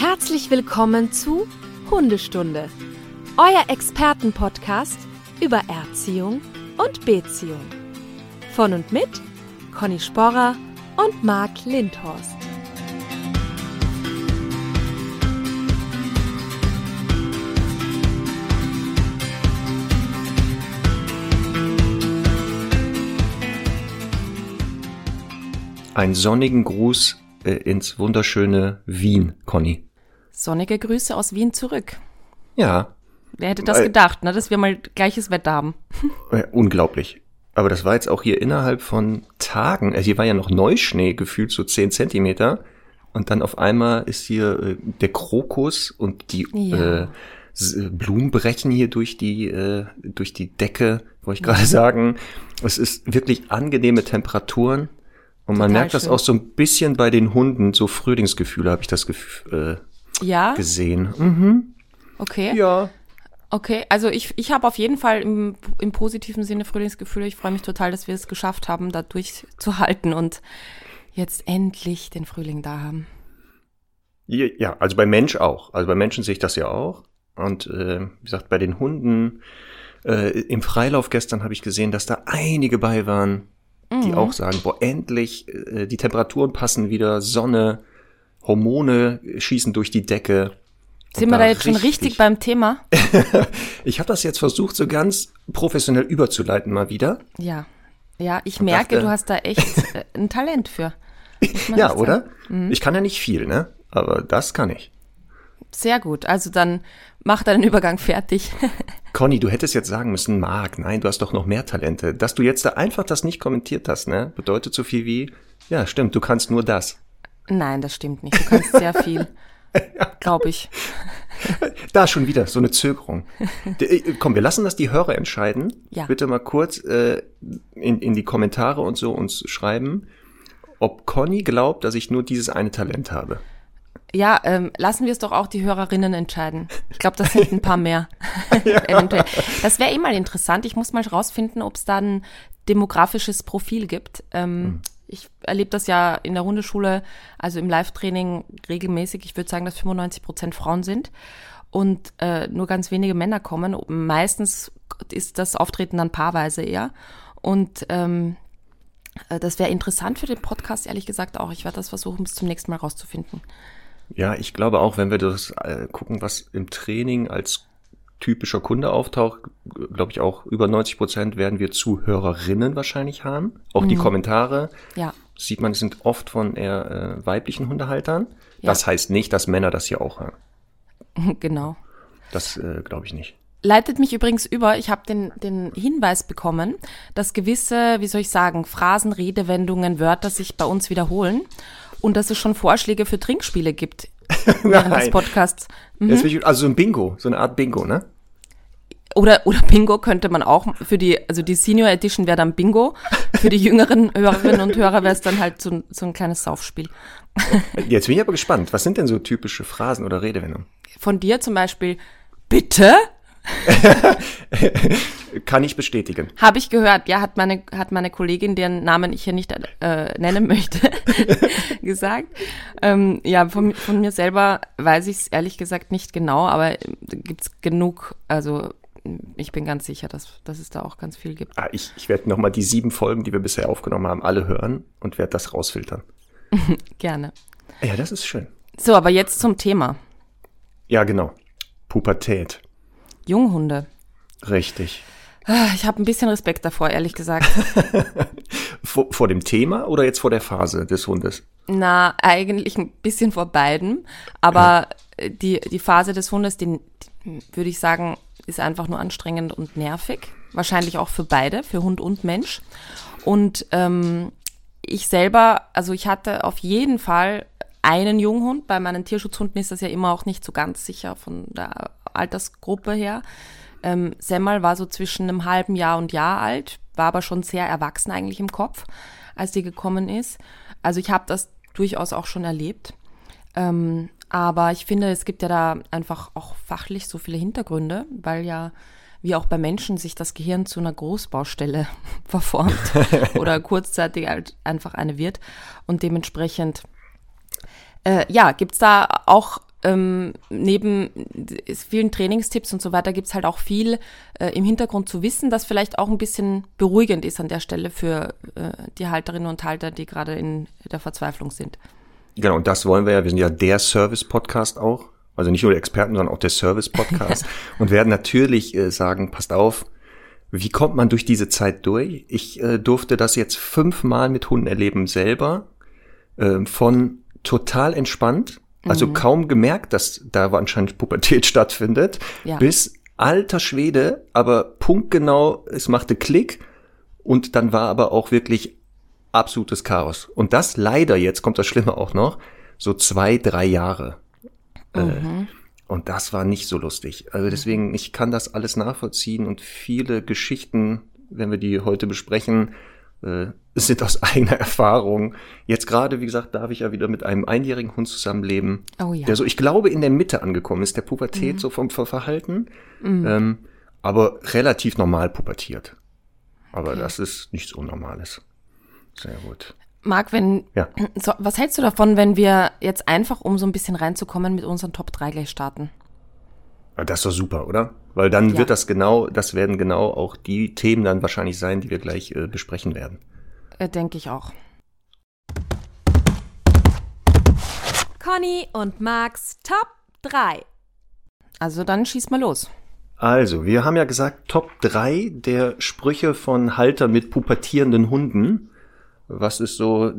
Herzlich willkommen zu Hundestunde, euer Expertenpodcast über Erziehung und Beziehung. Von und mit Conny Sporrer und Marc Lindhorst. Einen sonnigen Gruß äh, ins wunderschöne Wien, Conny. Sonnige Grüße aus Wien zurück. Ja. Wer hätte das gedacht, ne, dass wir mal gleiches Wetter haben? Unglaublich. Aber das war jetzt auch hier innerhalb von Tagen. Also hier war ja noch Neuschnee, gefühlt so 10 Zentimeter. Und dann auf einmal ist hier äh, der Krokus und die Ja. äh, äh, Blumen brechen hier durch die, äh, durch die Decke, wollte ich gerade sagen. Es ist wirklich angenehme Temperaturen. Und man Total merkt das schön. auch so ein bisschen bei den Hunden, so Frühlingsgefühle habe ich das gef äh, Ja, gesehen. Mhm. okay. Ja. Okay, also ich, ich habe auf jeden Fall im, im positiven Sinne Frühlingsgefühle. Ich freue mich total, dass wir es geschafft haben, da durchzuhalten und jetzt endlich den Frühling da haben. Ja, Ja, also bei Mensch auch. Also bei Menschen sehe ich das ja auch. Und äh, wie gesagt, bei den Hunden äh, im Freilauf gestern habe ich gesehen, dass da einige bei waren, die Mhm. auch sagen, boah, endlich, äh, die Temperaturen passen wieder, Sonne, Hormone schießen durch die Decke. Und Sind wir da jetzt schon richtig beim Thema? Ich habe das jetzt versucht, so ganz professionell überzuleiten mal wieder. Ja. Ja, ich merke, dachte- du hast da echt äh, ein Talent für. Ja, oder? Mhm. Ich kann ja nicht viel, ne? Aber das kann ich. Sehr gut. Also dann mach deinen Übergang fertig. Conny, du hättest jetzt sagen müssen, Marc, nein, du hast doch noch mehr Talente. Dass du jetzt da einfach das nicht kommentiert hast, ne, bedeutet so viel wie, ja, stimmt, du kannst nur das. Nein, das stimmt nicht. Du kannst sehr viel. Glaube ich. Da schon wieder so eine Zögerung. Äh, Komm, wir lassen das die Hörer entscheiden. Ja. Bitte mal kurz äh, in, in die Kommentare und so uns schreiben, ob Conny glaubt, dass ich nur dieses eine Talent habe. Ja, ähm, lassen wir es doch auch die Hörerinnen entscheiden. Ich glaube, das sind ein paar mehr. Eventuell. Das wäre eh mal interessant. Ich muss mal rausfinden, ob es da ein demografisches Profil gibt. Ähm, Ich erlebe das ja in der Hundeschule, also im Live-Training regelmäßig. Ich würde sagen, dass 95 Prozent Frauen sind und äh, nur ganz wenige Männer kommen. Meistens ist das Auftreten dann paarweise eher. Und ähm, äh, das wäre interessant für den Podcast, ehrlich gesagt auch. Ich werde das versuchen, bis zum nächsten Mal rauszufinden. Ja, ich glaube auch, wenn wir das äh, gucken, was im Training als typischer Kunde auftaucht, glaube ich auch über 90 Prozent werden wir Zuhörerinnen wahrscheinlich haben. Auch die Kommentare Ja. sieht man, sind oft von eher äh, weiblichen Hundehaltern. Ja. Das heißt nicht, dass Männer das hier auch haben. Genau. Das äh, glaube ich nicht. Leitet mich übrigens über, ich habe den, den Hinweis bekommen, dass gewisse, wie soll ich sagen, Phrasen, Redewendungen, Wörter sich bei uns wiederholen und dass es schon Vorschläge für Trinkspiele gibt während des. Podcasts. Will ich, also so ein Bingo, so eine Art Bingo, ne? Oder, oder Bingo könnte man auch für die, also die Senior Edition wäre dann Bingo. Für die jüngeren Hörerinnen und Hörer wäre es dann halt so, ein- so ein kleines Saufspiel. Jetzt bin ich aber gespannt. Was sind denn so typische Phrasen oder Redewendungen? Von dir zum Beispiel, bitte? Kann ich bestätigen. Habe ich gehört, ja, hat meine, hat meine Kollegin, deren Namen ich hier nicht äh, nennen möchte, gesagt. Ähm, ja, von, von mir selber weiß ich es ehrlich gesagt nicht genau, aber äh, gibt's genug, also ich bin ganz sicher, dass, dass es da auch ganz viel gibt. Ah, ich ich werde nochmal die sieben Folgen, die wir bisher aufgenommen haben, alle hören und werde das rausfiltern. Gerne. Ja, das ist schön. So, aber jetzt zum Thema. Ja, genau. Pubertät. Junghunde. Richtig. Ah, Ich habe ein bisschen Respekt davor, ehrlich gesagt. Vor, vor dem Thema oder jetzt vor der Phase des Hundes? Na, eigentlich ein bisschen vor beiden. Aber äh, die, die Phase des Hundes, die, die würde ich sagen, ist einfach nur anstrengend und nervig. Wahrscheinlich auch für beide, für Hund und Mensch. Und ähm, ich selber, also ich hatte auf jeden Fall einen Junghund. Bei meinen Tierschutzhunden ist das ja immer auch nicht so ganz sicher von der Altersgruppe her. Ähm, Semmel war so zwischen einem halben Jahr und Jahr alt, war aber schon sehr erwachsen eigentlich im Kopf, als die gekommen ist. Also ich habe das durchaus auch schon erlebt. Ähm, aber ich finde, es gibt ja da einfach auch fachlich so viele Hintergründe, weil ja wie auch bei Menschen sich das Gehirn zu einer Großbaustelle verformt oder kurzzeitig einfach eine wird. Und dementsprechend, äh, ja, gibt's da auch äh, ähm, neben vielen Trainingstipps und so weiter gibt's halt auch viel äh, im Hintergrund zu wissen, das vielleicht auch ein bisschen beruhigend ist an der Stelle für äh, die Halterinnen und Halter, die gerade in der Verzweiflung sind. Genau, und das wollen wir ja. Wir sind ja der Service-Podcast auch. Also nicht nur der Experten, sondern auch der Service-Podcast. und werden natürlich äh, sagen, passt auf, wie kommt man durch diese Zeit durch? Ich äh, durfte das jetzt fünfmal mit Hunden erleben selber. Äh, von total entspannt, also mhm. kaum gemerkt, dass da anscheinend Pubertät stattfindet, ja. bis alter Schwede, aber punktgenau, es machte Klick und dann war aber auch wirklich absolutes Chaos. Und das leider, jetzt kommt das Schlimme auch noch, so zwei, drei Jahre. Äh, mhm. Äh, und das war nicht so lustig. Also deswegen, ich kann das alles nachvollziehen und viele Geschichten, wenn wir die heute besprechen, äh, sind aus eigener Erfahrung. Jetzt gerade, wie gesagt, darf ich ja wieder mit einem einjährigen Hund zusammenleben, oh ja. der so, ich glaube, in der Mitte angekommen ist, der Pubertät mhm. so vom Verhalten, mhm. ähm, aber relativ normal pubertiert. Aber okay. das ist nichts Unnormales. Sehr gut. Marc, wenn, ja. so, was hältst du davon, wenn wir jetzt einfach, um so ein bisschen reinzukommen, mit unseren Top 3 gleich starten? Das ist doch super, oder? Weil dann ja. wird das genau, das werden genau auch die Themen dann wahrscheinlich sein, die wir gleich äh, besprechen werden. Äh, Denke ich auch. Conny und Marks Top 3. Also dann schieß mal los. Also, wir haben ja gesagt, Top 3 der Sprüche von Halter mit pubertierenden Hunden. Was ist so,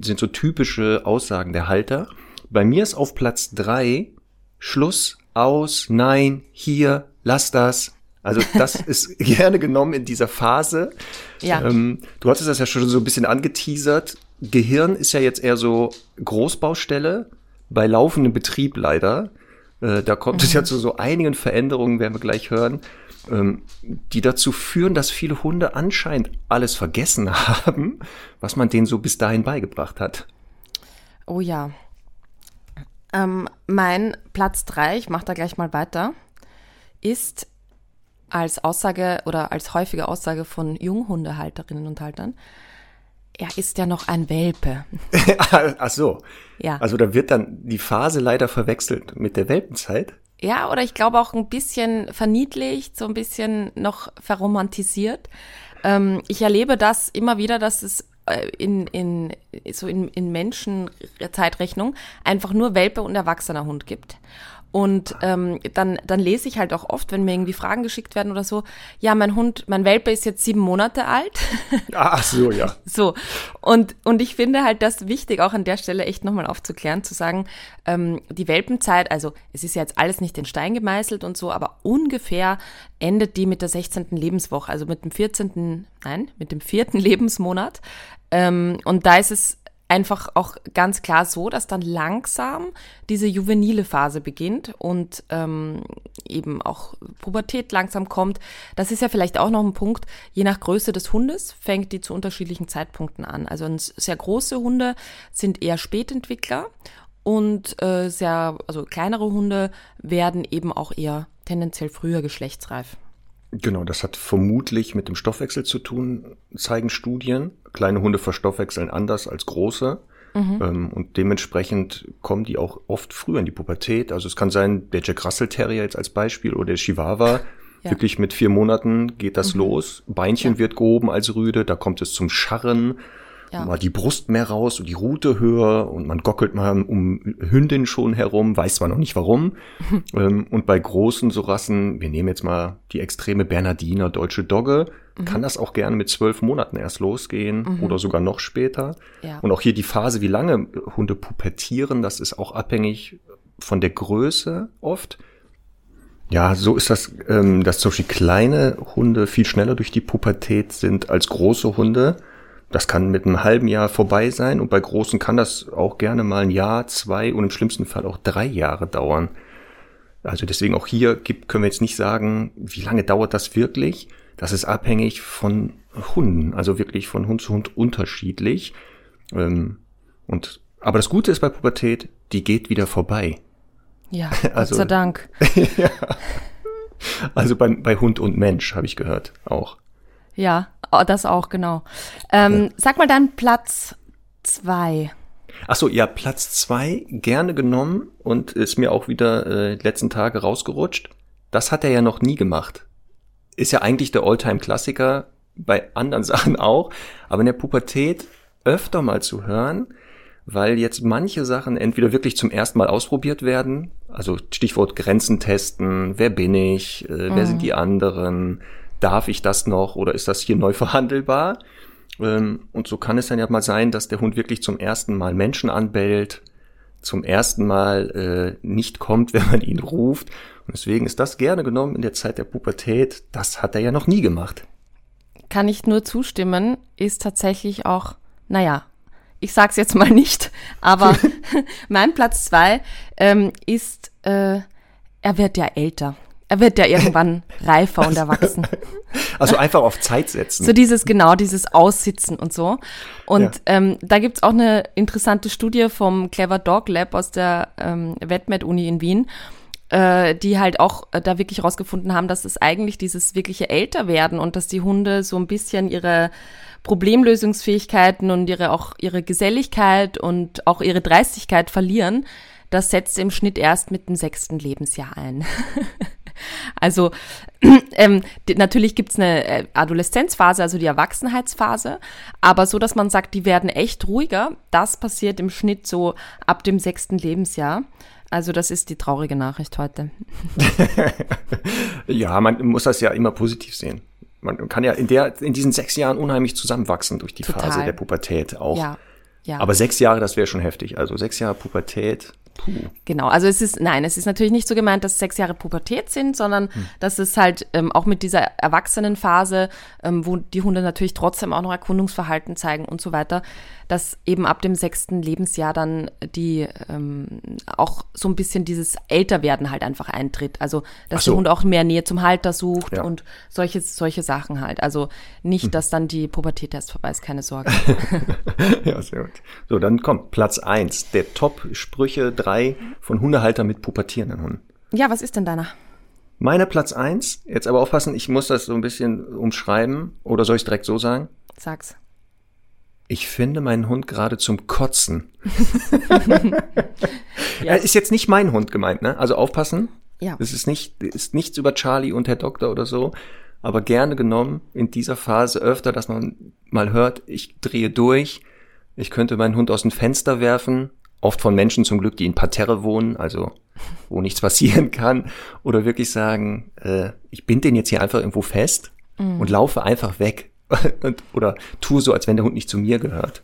sind so typische Aussagen der Halter. Bei mir ist auf Platz 3 Schluss, aus, nein, hier, lass das. Also das ist gerne genommen in dieser Phase. Ja. Ähm, du hattest das ja schon so ein bisschen angeteasert. Gehirn ist ja jetzt eher so Großbaustelle bei laufendem Betrieb leider. Äh, da kommt mhm. es ja mhm. zu so einigen Veränderungen, werden wir gleich hören, ähm, die dazu führen, dass viele Hunde anscheinend alles vergessen haben, was man denen so bis dahin beigebracht hat. Oh ja. Ähm, mein Platz drei, ich mache da gleich mal weiter, ist als Aussage oder als häufige Aussage von Junghundehalterinnen und Haltern, er ist ja noch ein Welpe. Ach so. Ja. Also da wird dann die Phase leider verwechselt mit der Welpenzeit. Ja, oder ich glaube auch ein bisschen verniedlicht, so ein bisschen noch verromantisiert. Ähm, ich erlebe das immer wieder, dass es in, in, so in, in Menschenzeitrechnung einfach nur Welpe und erwachsener Hund gibt. Und ähm, dann, dann lese ich halt auch oft, wenn mir irgendwie Fragen geschickt werden oder so, ja, mein Hund, mein Welpe ist jetzt sieben Monate alt. Ach so, ja. So. Und, und ich finde halt das wichtig, auch an der Stelle echt nochmal aufzuklären, zu sagen, ähm, die Welpenzeit, also es ist ja jetzt alles nicht in Stein gemeißelt und so, aber ungefähr endet die mit der 16. Lebenswoche, also mit dem 14., nein, mit dem vierten Lebensmonat. Ähm, und da ist es einfach auch ganz klar so, dass dann langsam diese juvenile Phase beginnt und ähm, eben auch Pubertät langsam kommt. Das ist ja vielleicht auch noch ein Punkt, je nach Größe des Hundes fängt die zu unterschiedlichen Zeitpunkten an. Also sehr große Hunde sind eher Spätentwickler und äh, sehr, also kleinere Hunde werden eben auch eher tendenziell früher geschlechtsreif. Genau, das hat vermutlich mit dem Stoffwechsel zu tun, zeigen Studien. Kleine Hunde verstoffwechseln anders als große. Mhm. Ähm, und dementsprechend kommen die auch oft früher in die Pubertät. Also es kann sein, der Jack Russell Terrier jetzt als Beispiel oder der Chihuahua, ja. wirklich mit vier Monaten geht das mhm. los. Beinchen ja. wird gehoben als Rüde, da kommt es zum Scharren ja. mal die Brust mehr raus und die Rute höher und man gockelt mal um Hündin schon herum, weiß zwar noch nicht warum. ähm, und bei großen so Rassen, wir nehmen jetzt mal die extreme Bernardiner, deutsche Dogge, mhm. kann das auch gerne mit zwölf Monaten erst losgehen mhm. oder sogar noch später. Ja. Und auch hier die Phase, wie lange Hunde pubertieren, das ist auch abhängig von der Größe oft. Ja, so ist das, ähm, dass zum Beispiel kleine Hunde viel schneller durch die Pubertät sind als große Hunde. Das kann mit einem halben Jahr vorbei sein und bei großen kann das auch gerne mal ein Jahr, zwei und im schlimmsten Fall auch drei Jahre dauern. Also deswegen auch hier gibt, können wir jetzt nicht sagen, wie lange dauert das wirklich. Das ist abhängig von Hunden, also wirklich von Hund zu Hund unterschiedlich. Ähm, und aber das Gute ist bei Pubertät, die geht wieder vorbei. Ja, also, Gott sei Dank. ja. Also bei, bei Hund und Mensch habe ich gehört auch. Ja, oh, das auch, genau. Ähm, ja. Sag mal dann Platz zwei. Ach so, ja, Platz zwei gerne genommen und ist mir auch wieder äh, letzten Tage rausgerutscht. Das hat er ja noch nie gemacht. Ist ja eigentlich der Alltime-Klassiker, bei anderen Sachen auch, aber in der Pubertät öfter mal zu hören, weil jetzt manche Sachen entweder wirklich zum ersten Mal ausprobiert werden, also Stichwort Grenzen testen, wer bin ich, äh, wer sind die anderen, darf ich das noch oder ist das hier neu verhandelbar? Ähm, und so kann es dann ja mal sein, dass der Hund wirklich zum ersten Mal Menschen anbellt, zum ersten Mal äh, nicht kommt, wenn man ihn ruft. Und deswegen ist das gerne genommen in der Zeit der Pubertät. Das hat er ja noch nie gemacht. Kann ich nur zustimmen, ist tatsächlich auch, naja, ich sag's jetzt mal nicht, aber mein Platz zwei ähm, ist, äh, er wird ja älter. Er wird ja irgendwann reifer und erwachsen. Also einfach auf Zeit setzen. So dieses, genau, dieses Aussitzen und so. Und ja. ähm, da gibt's auch eine interessante Studie vom Clever Dog Lab aus der ähm, WetMed-Uni in Wien, äh, die halt auch äh, da wirklich rausgefunden haben, dass es eigentlich dieses wirkliche Älterwerden und dass die Hunde so ein bisschen ihre Problemlösungsfähigkeiten und ihre auch ihre Geselligkeit und auch ihre Dreistigkeit verlieren, das setzt im Schnitt erst mit dem sechsten Lebensjahr ein. also ähm, natürlich gibt's eine äh, Adoleszenzphase, also die Erwachsenheitsphase, aber so, dass man sagt, die werden echt ruhiger, das passiert im Schnitt so ab dem sechsten Lebensjahr. Also das ist die traurige Nachricht heute. ja, man muss das ja immer positiv sehen man kann ja in der, in diesen sechs Jahren unheimlich zusammenwachsen durch die Total. Phase der Pubertät auch. Ja, ja. Aber sechs Jahre, das wäre schon heftig. Also sechs Jahre Pubertät. Puh. Genau, also es ist, nein, es ist natürlich nicht so gemeint, dass sechs Jahre Pubertät sind, sondern hm. dass es halt ähm, auch mit dieser Erwachsenenphase, ähm, wo die Hunde natürlich trotzdem auch noch Erkundungsverhalten zeigen und so weiter, dass eben ab dem sechsten Lebensjahr dann die ähm, auch so ein bisschen dieses Älterwerden halt einfach eintritt. Also dass so. der Hund auch mehr Nähe zum Halter sucht ja. und solche, solche Sachen halt. Also nicht, hm. dass dann die Pubertät erst vorbei ist, keine Sorge. ja, sehr gut. So, dann kommt Platz eins der Top-Sprüche drei von Hundehalter mit pubertierenden Hunden. Ja, was ist denn deiner? Meiner Platz eins. jetzt aber aufpassen, ich muss das so ein bisschen umschreiben, oder soll ich es direkt so sagen? Sag's. Ich finde meinen Hund gerade zum Kotzen. ja. Ist jetzt nicht mein Hund gemeint, ne? Also aufpassen. Ja. Das ist nicht, ist nichts über Charlie und Herr Doktor oder so, aber gerne genommen in dieser Phase öfter, dass man mal hört, ich drehe durch, ich könnte meinen Hund aus dem Fenster werfen, oft von Menschen zum Glück, die in Parterre wohnen, also wo nichts passieren kann, oder wirklich sagen, äh, ich bin den jetzt hier einfach irgendwo fest mhm. und laufe einfach weg oder tue so, als wenn der Hund nicht zu mir gehört.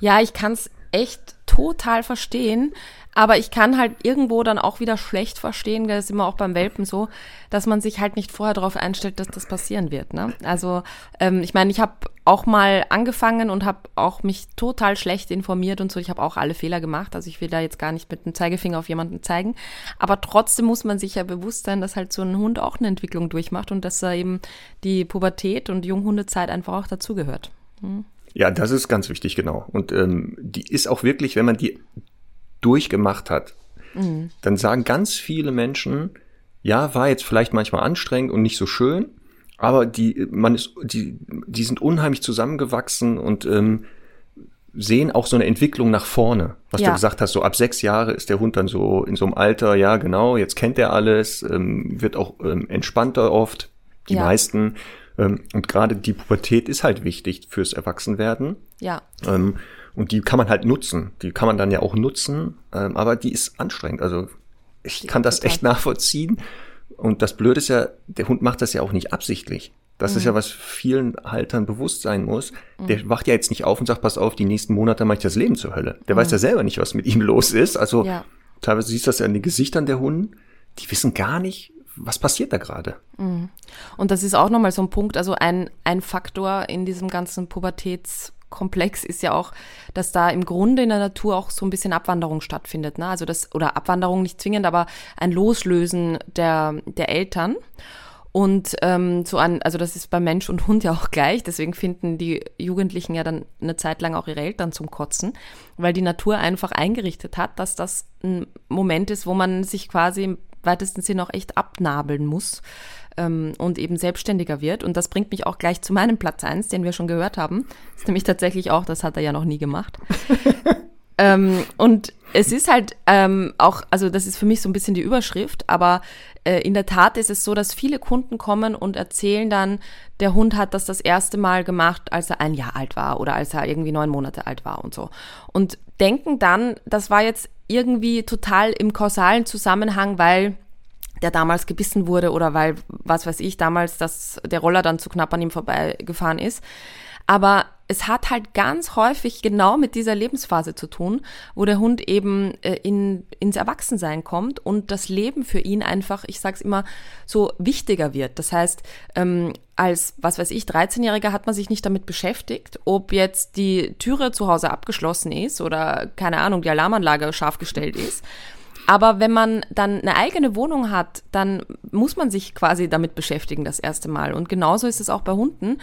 Ja, ich kann es echt total verstehen. Aber ich kann halt irgendwo dann auch wieder schlecht verstehen, das ist immer auch beim Welpen so, dass man sich halt nicht vorher darauf einstellt, dass das passieren wird. Ne? Also ähm, ich meine, ich habe auch mal angefangen und habe auch mich total schlecht informiert und so. Ich habe auch alle Fehler gemacht. Also ich will da jetzt gar nicht mit dem Zeigefinger auf jemanden zeigen. Aber trotzdem muss man sich ja bewusst sein, dass halt so ein Hund auch eine Entwicklung durchmacht und dass da eben die Pubertät und Junghundezeit einfach auch dazugehört. Hm. Ja, das ist ganz wichtig, genau. Und ähm, die ist auch wirklich, wenn man die durchgemacht hat, mhm. dann sagen ganz viele Menschen, ja, war jetzt vielleicht manchmal anstrengend und nicht so schön, aber die, man ist, die, die sind unheimlich zusammengewachsen und ähm, sehen auch so eine Entwicklung nach vorne. Was ja. du gesagt hast, so ab sechs Jahre ist der Hund dann so in so einem Alter, ja genau, jetzt kennt er alles, ähm, wird auch ähm, entspannter oft, die ja. meisten. Ähm, und gerade die Pubertät ist halt wichtig fürs Erwachsenwerden. Ja. Ähm, und die kann man halt nutzen. Die kann man dann ja auch nutzen, ähm, aber die ist anstrengend. Also ich kann das echt nachvollziehen. Und das Blöde ist ja, der Hund macht das ja auch nicht absichtlich. Das mhm. ist ja, mhm. was vielen Haltern bewusst sein muss. Mhm. Der wacht ja jetzt nicht auf und sagt, pass auf, die nächsten Monate mache ich das Leben zur Hölle. Der mhm. weiß ja selber nicht, was mit ihm los ist. Also ja. teilweise siehst du das ja in den Gesichtern der Hunde. Die wissen gar nicht, was passiert da gerade. Mhm. Und das ist auch nochmal so ein Punkt, also ein, ein Faktor in diesem ganzen Pubertäts- Komplex ist ja auch, dass da im Grunde in der Natur auch so ein bisschen Abwanderung stattfindet. Ne? Also das, oder Abwanderung nicht zwingend, aber ein Loslösen der, der Eltern. Und ähm, so an, also das ist bei Mensch und Hund ja auch gleich, deswegen finden die Jugendlichen ja dann eine Zeit lang auch ihre Eltern zum Kotzen, weil die Natur einfach eingerichtet hat, dass das ein Moment ist, wo man sich quasi weitesten Sinne auch echt abnabeln muss ähm, und eben selbstständiger wird. Und das bringt mich auch gleich zu meinem Platz eins, den wir schon gehört haben. Das ist nämlich tatsächlich auch, das hat er ja noch nie gemacht. ähm, und es ist halt ähm, auch, also das ist für mich so ein bisschen die Überschrift, aber äh, in der Tat ist es so, dass viele Kunden kommen und erzählen dann, der Hund hat das das erste Mal gemacht, als er ein Jahr alt war oder als er irgendwie neun Monate alt war und so. Und denken dann, das war jetzt irgendwie total im kausalen Zusammenhang, weil der damals gebissen wurde oder weil, was weiß ich, damals dass der Roller dann zu knapp an ihm vorbeigefahren ist. Aber es hat halt ganz häufig genau mit dieser Lebensphase zu tun, wo der Hund eben äh, in, ins Erwachsensein kommt und das Leben für ihn einfach, ich sag's immer, so wichtiger wird. Das heißt, ähm, als, was weiß ich, 13-Jähriger hat man sich nicht damit beschäftigt, ob jetzt die Türe zu Hause abgeschlossen ist oder, keine Ahnung, die Alarmanlage scharf gestellt ist. Aber wenn man dann eine eigene Wohnung hat, dann muss man sich quasi damit beschäftigen das erste Mal. Und genauso ist es auch bei Hunden.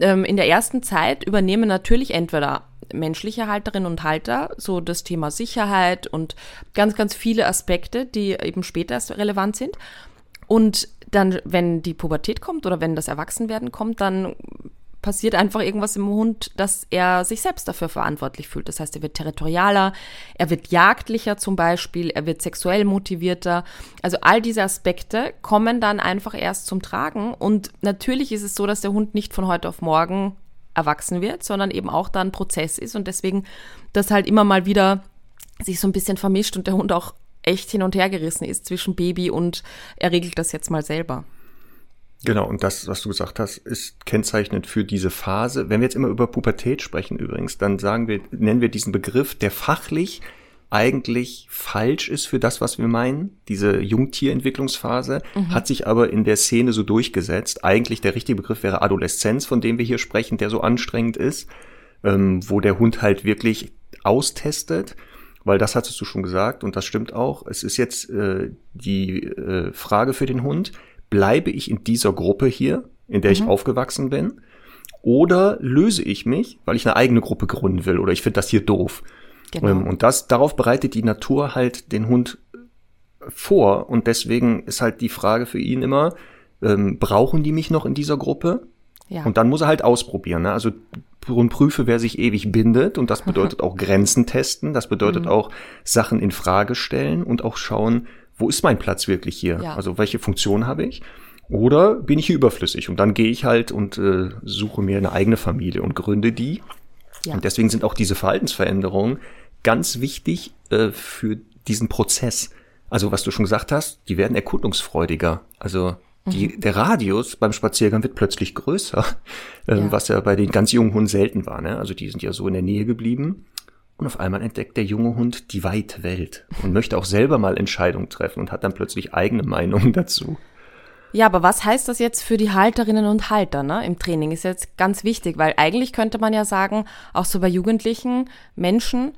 Ähm, in der ersten Zeit übernehmen natürlich entweder menschliche Halterinnen und Halter so das Thema Sicherheit und ganz, ganz viele Aspekte, die eben später relevant sind. Und dann, wenn die Pubertät kommt oder wenn das Erwachsenwerden kommt, dann passiert einfach irgendwas im Hund, dass er sich selbst dafür verantwortlich fühlt. Das heißt, er wird territorialer, er wird jagdlicher zum Beispiel, er wird sexuell motivierter. Also all diese Aspekte kommen dann einfach erst zum Tragen. Und natürlich ist es so, dass der Hund nicht von heute auf morgen erwachsen wird, sondern eben auch da ein Prozess ist und deswegen das halt immer mal wieder sich so ein bisschen vermischt und der Hund auch echt hin und her gerissen ist zwischen Baby und er regelt das jetzt mal selber. Genau, und das, was du gesagt hast, ist kennzeichnend für diese Phase. Wenn wir jetzt immer über Pubertät sprechen übrigens, dann sagen wir, nennen wir diesen Begriff, der fachlich eigentlich falsch ist für das, was wir meinen. Diese Jungtierentwicklungsphase mhm. hat sich aber in der Szene so durchgesetzt. Eigentlich der richtige Begriff wäre Adoleszenz, von dem wir hier sprechen, der so anstrengend ist, ähm, wo der Hund halt wirklich austestet weil das hattest du schon gesagt und das stimmt auch. Es ist jetzt äh, die äh, Frage für den Hund, bleibe ich in dieser Gruppe hier, in der mhm. ich aufgewachsen bin, oder löse ich mich, weil ich eine eigene Gruppe gründen will oder ich finde das hier doof. Genau. Ähm, und das, darauf bereitet die Natur halt den Hund vor und deswegen ist halt die Frage für ihn immer, ähm, brauchen die mich noch in dieser Gruppe? Ja. Und dann muss er halt ausprobieren. Ne? Also und prüfe, wer sich ewig bindet. Und das bedeutet auch Grenzen testen. Das bedeutet mhm. auch Sachen in Frage stellen und auch schauen, wo ist mein Platz wirklich hier? Ja. Also welche Funktion habe ich? Oder bin ich hier überflüssig? Und dann gehe ich halt und äh, suche mir eine eigene Familie und gründe die. Ja. Und deswegen sind auch diese Verhaltensveränderungen ganz wichtig äh, für diesen Prozess. Also was du schon gesagt hast, die werden erkundungsfreudiger. Also die, mhm. der Radius beim Spaziergang wird plötzlich größer, äh, ja. was ja bei den ganz jungen Hunden selten war. Ne? Also die sind ja so in der Nähe geblieben. Und auf einmal entdeckt der junge Hund die weite Welt und möchte auch selber mal Entscheidungen treffen und hat dann plötzlich eigene Meinungen dazu. Ja, aber was heißt das jetzt für die Halterinnen und Halter ne, im Training? Ist jetzt ganz wichtig, weil eigentlich könnte man ja sagen, auch so bei jugendlichen Menschen,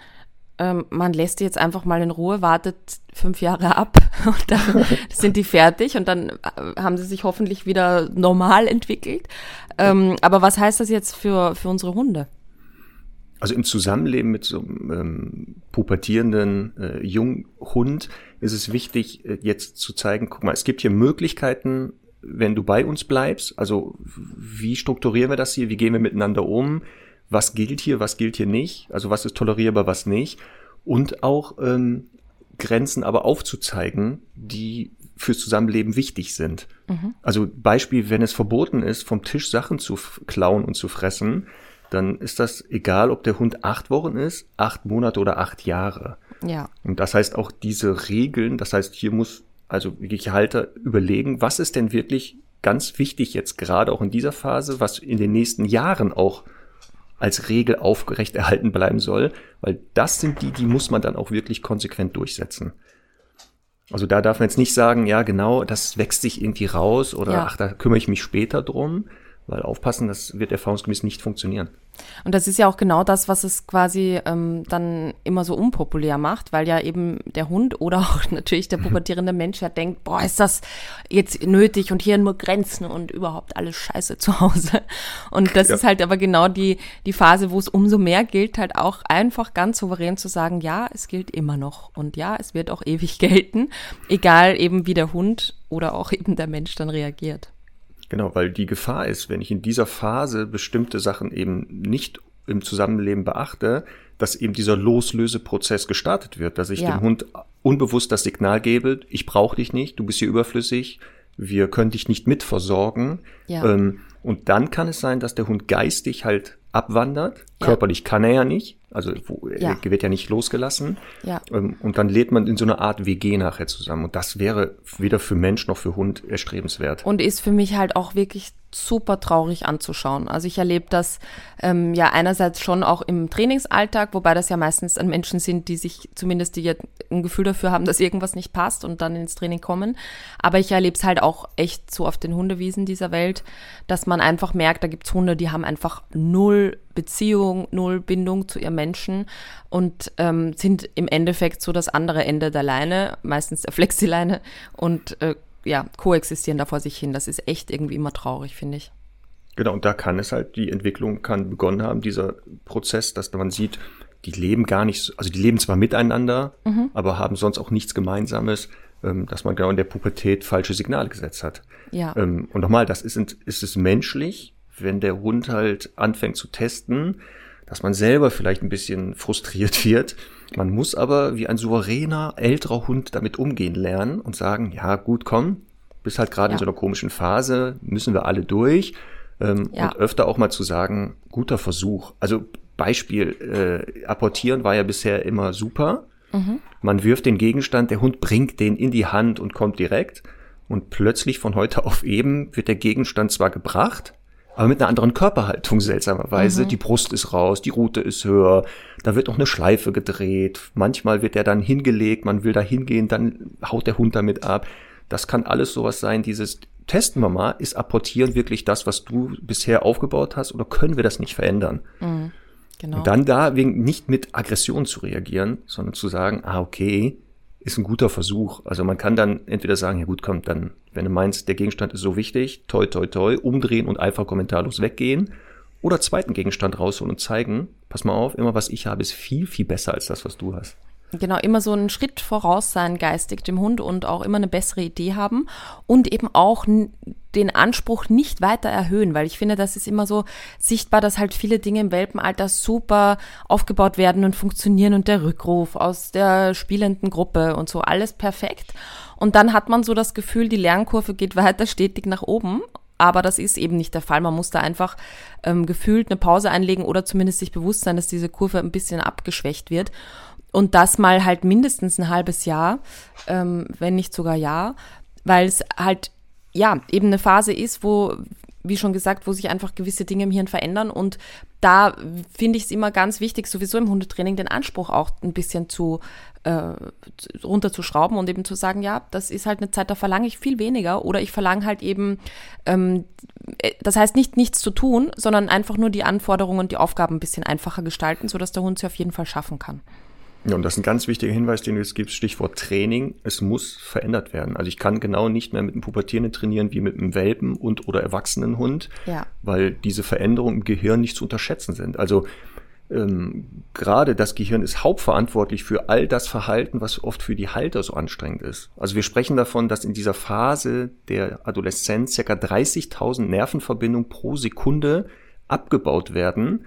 ähm, man lässt die jetzt einfach mal in Ruhe, wartet fünf Jahre ab und dann sind die fertig und dann äh, haben sie sich hoffentlich wieder normal entwickelt. Ähm, aber was heißt das jetzt für, für unsere Hunde? Also im Zusammenleben mit so einem ähm, pubertierenden äh, Junghund ist es wichtig, äh, jetzt zu zeigen, guck mal, es gibt hier Möglichkeiten, wenn du bei uns bleibst. Also wie strukturieren wir das hier? Wie gehen wir miteinander um? Was gilt hier, was gilt hier nicht? Also was ist tolerierbar, was nicht? Und auch ähm, Grenzen aber aufzuzeigen, die fürs Zusammenleben wichtig sind. Mhm. Also Beispiel, wenn es verboten ist, vom Tisch Sachen zu klauen und zu fressen, dann ist das egal, ob der Hund acht Wochen ist, acht Monate oder acht Jahre. Ja. Und das heißt auch diese Regeln, das heißt, hier muss also wirklich Halter überlegen, was ist denn wirklich ganz wichtig jetzt gerade auch in dieser Phase, was in den nächsten Jahren auch als Regel aufgerecht erhalten bleiben soll, weil das sind die, die muss man dann auch wirklich konsequent durchsetzen. Also da darf man jetzt nicht sagen, ja genau, das wächst sich irgendwie raus oder ja. ach, da kümmere ich mich später drum, weil aufpassen, das wird erfahrungsgemäß nicht funktionieren. Und das ist ja auch genau das, was es quasi ähm, dann immer so unpopulär macht, weil ja eben der Hund oder auch natürlich der pubertierende Mensch ja denkt, boah, ist das jetzt nötig und hier nur Grenzen und überhaupt alles scheiße zu Hause. Und das ja. ist halt aber genau die, die Phase, wo es umso mehr gilt, halt auch einfach ganz souverän zu sagen, ja, es gilt immer noch und ja, es wird auch ewig gelten, egal eben wie der Hund oder auch eben der Mensch dann reagiert. Genau, weil die Gefahr ist, wenn ich in dieser Phase bestimmte Sachen eben nicht im Zusammenleben beachte, dass eben dieser Loslöseprozess gestartet wird, dass ich Ja. dem Hund unbewusst das Signal gebe, ich brauche dich nicht, du bist hier überflüssig, wir können dich nicht mitversorgen. Ja. Ähm, und dann kann es sein, dass der Hund geistig halt abwandert. Ja. Körperlich kann er ja nicht, also wo, Ja. er wird ja nicht losgelassen. Ja. Ähm, und dann lädt man in so einer Art WG nachher zusammen. Und das wäre weder für Mensch noch für Hund erstrebenswert. Und ist für mich halt auch wirklich super traurig anzuschauen. Also ich erlebe das ähm, ja einerseits schon auch im Trainingsalltag, wobei das ja meistens an Menschen sind, die sich zumindest die jetzt ein Gefühl dafür haben, dass irgendwas nicht passt und dann ins Training kommen. Aber ich erlebe es halt auch echt so auf den Hundewiesen dieser Welt, dass man einfach merkt, da gibt's Hunde, die haben einfach null Beziehung, null Bindung zu ihrem Menschen und ähm, sind im Endeffekt so das andere Ende der Leine, meistens der Flexileine und äh, ja, koexistieren da vor sich hin. Das ist echt irgendwie immer traurig, finde ich. Genau, und da kann es halt, die Entwicklung kann begonnen haben, dieser Prozess, dass man sieht, die leben gar nicht, so- also die leben zwar miteinander, aber haben sonst auch nichts Gemeinsames, ähm, dass man genau in der Pubertät falsche Signale gesetzt hat. Ja. Ähm, und nochmal, das ist, ist es menschlich, wenn der Hund halt anfängt zu testen, dass man selber vielleicht ein bisschen frustriert wird. Man muss aber wie ein souveräner, älterer Hund damit umgehen lernen und sagen, ja gut, komm, bist halt gerade in Ja. so einer komischen Phase, müssen wir alle durch. Ähm, Ja. Und öfter auch mal zu sagen, guter Versuch. Also Beispiel, äh, apportieren war ja bisher immer super. Man wirft den Gegenstand, der Hund bringt den in die Hand und kommt direkt. Und plötzlich von heute auf eben wird der Gegenstand zwar gebracht, aber mit einer anderen Körperhaltung seltsamerweise. Die Brust ist raus, die Rute ist höher, da wird noch eine Schleife gedreht. Manchmal wird er dann hingelegt, man will da hingehen, dann haut der Hund damit ab. Das kann alles sowas sein, dieses Testen wir mal, ist Apportieren wirklich das, was du bisher aufgebaut hast oder können wir das nicht verändern? Genau. Und dann da wegen nicht mit Aggression zu reagieren, sondern zu sagen, ah, okay, ist ein guter Versuch. Also man kann dann entweder sagen, ja gut, komm, dann, wenn du meinst, der Gegenstand ist so wichtig, toi, toi, toi, umdrehen und einfach kommentarlos weggehen. Oder zweiten Gegenstand rausholen und zeigen, pass mal auf, immer was ich habe, ist viel, viel besser als das, was du hast. Genau, immer so einen Schritt voraus sein geistig dem Hund und auch immer eine bessere Idee haben und eben auch den Anspruch nicht weiter erhöhen, weil ich finde, das ist immer so sichtbar, dass halt viele Dinge im Welpenalter super aufgebaut werden und funktionieren und der Rückruf aus der spielenden Gruppe und so alles perfekt. Und dann hat man so das Gefühl, die Lernkurve geht weiter stetig nach oben aber das ist eben nicht der Fall. Man muss da einfach ähm, gefühlt eine Pause einlegen oder zumindest sich bewusst sein, dass diese Kurve ein bisschen abgeschwächt wird. Und das mal halt mindestens ein halbes Jahr, ähm, wenn nicht sogar Jahr, weil es halt ja eben eine Phase ist, wo, wie schon gesagt, wo sich einfach gewisse Dinge im Hirn verändern. Und da finde ich es immer ganz wichtig, sowieso im Hundetraining den Anspruch auch ein bisschen zu äh, runterzuschrauben und eben zu sagen, ja, das ist halt eine Zeit, da verlange ich viel weniger oder ich verlange halt eben, ähm, äh, das heißt nicht nichts zu tun, sondern einfach nur die Anforderungen und die Aufgaben ein bisschen einfacher gestalten, sodass der Hund sie auf jeden Fall schaffen kann. Ja, und das ist ein ganz wichtiger Hinweis, den du jetzt gibst, Stichwort Training. Es muss verändert werden. Also ich kann genau nicht mehr mit einem Pubertierenden trainieren wie mit einem Welpen und oder erwachsenen Hund, Ja. weil diese Veränderungen im Gehirn nicht zu unterschätzen sind. Also ähm, gerade das Gehirn ist hauptverantwortlich für all das Verhalten, was oft für die Halter so anstrengend ist. Also wir sprechen davon, dass in dieser Phase der Adoleszenz circa 30.000 Nervenverbindungen pro Sekunde abgebaut werden,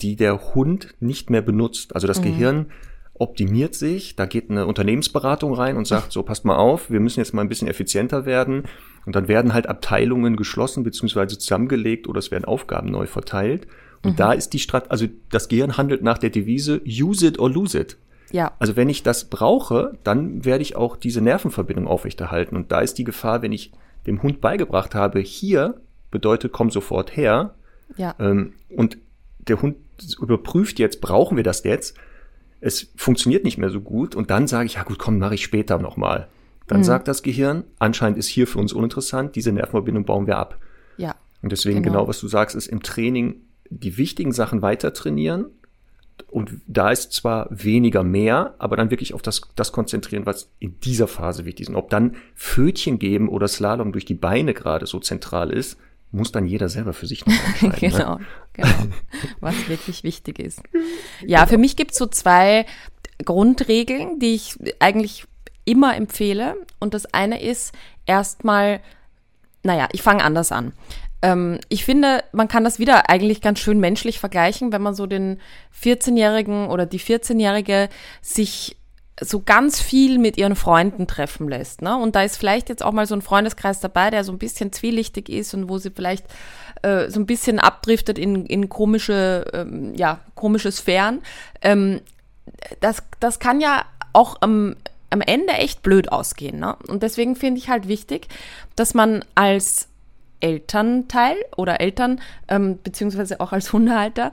die der Hund nicht mehr benutzt. Also das Gehirn optimiert sich, da geht eine Unternehmensberatung rein und sagt, so passt mal auf, wir müssen jetzt mal ein bisschen effizienter werden. Und dann werden halt Abteilungen geschlossen bzw. zusammengelegt oder es werden Aufgaben neu verteilt. Und da ist die Strat, also das Gehirn handelt nach der Devise use it or lose it. Ja. Also wenn ich das brauche, dann werde ich auch diese Nervenverbindung aufrechterhalten. Und da ist die Gefahr, wenn ich dem Hund beigebracht habe, hier bedeutet, komm sofort her. Ja. Ähm, und der Hund überprüft jetzt, brauchen wir das jetzt? Es funktioniert nicht mehr so gut. Und dann sage ich, ja gut, komm, mache ich später nochmal. Dann sagt das Gehirn, anscheinend ist hier für uns uninteressant, diese Nervenverbindung bauen wir ab. Ja. Und deswegen Genau. genau. was du sagst, ist im Training die wichtigen Sachen weiter trainieren. Und da ist zwar weniger mehr, aber dann wirklich auf das, das konzentrieren, was in dieser Phase wichtig ist. Und ob dann Fötchen geben oder Slalom durch die Beine gerade so zentral ist, muss dann jeder selber für sich noch entscheiden. Ne? genau, genau. Was wirklich wichtig ist. Ja, für mich gibt's so zwei Grundregeln, die ich eigentlich immer empfehle. Und das eine ist erstmal, naja, ich fange anders an. Ähm, ich finde, man kann das wieder eigentlich ganz schön menschlich vergleichen, wenn man so den 14-Jährigen oder die 14-Jährige sich so ganz viel mit ihren Freunden treffen lässt. Ne? Und da ist vielleicht jetzt auch mal so ein Freundeskreis dabei, der so ein bisschen zwielichtig ist und wo sie vielleicht äh, so ein bisschen abdriftet in, in komische, ähm, ja, komische Sphären. Ähm, das, das kann ja auch am, am Ende echt blöd ausgehen. Ne? Und deswegen finde ich halt wichtig, dass man als Elternteil oder Eltern, ähm, beziehungsweise auch als Hundehalter,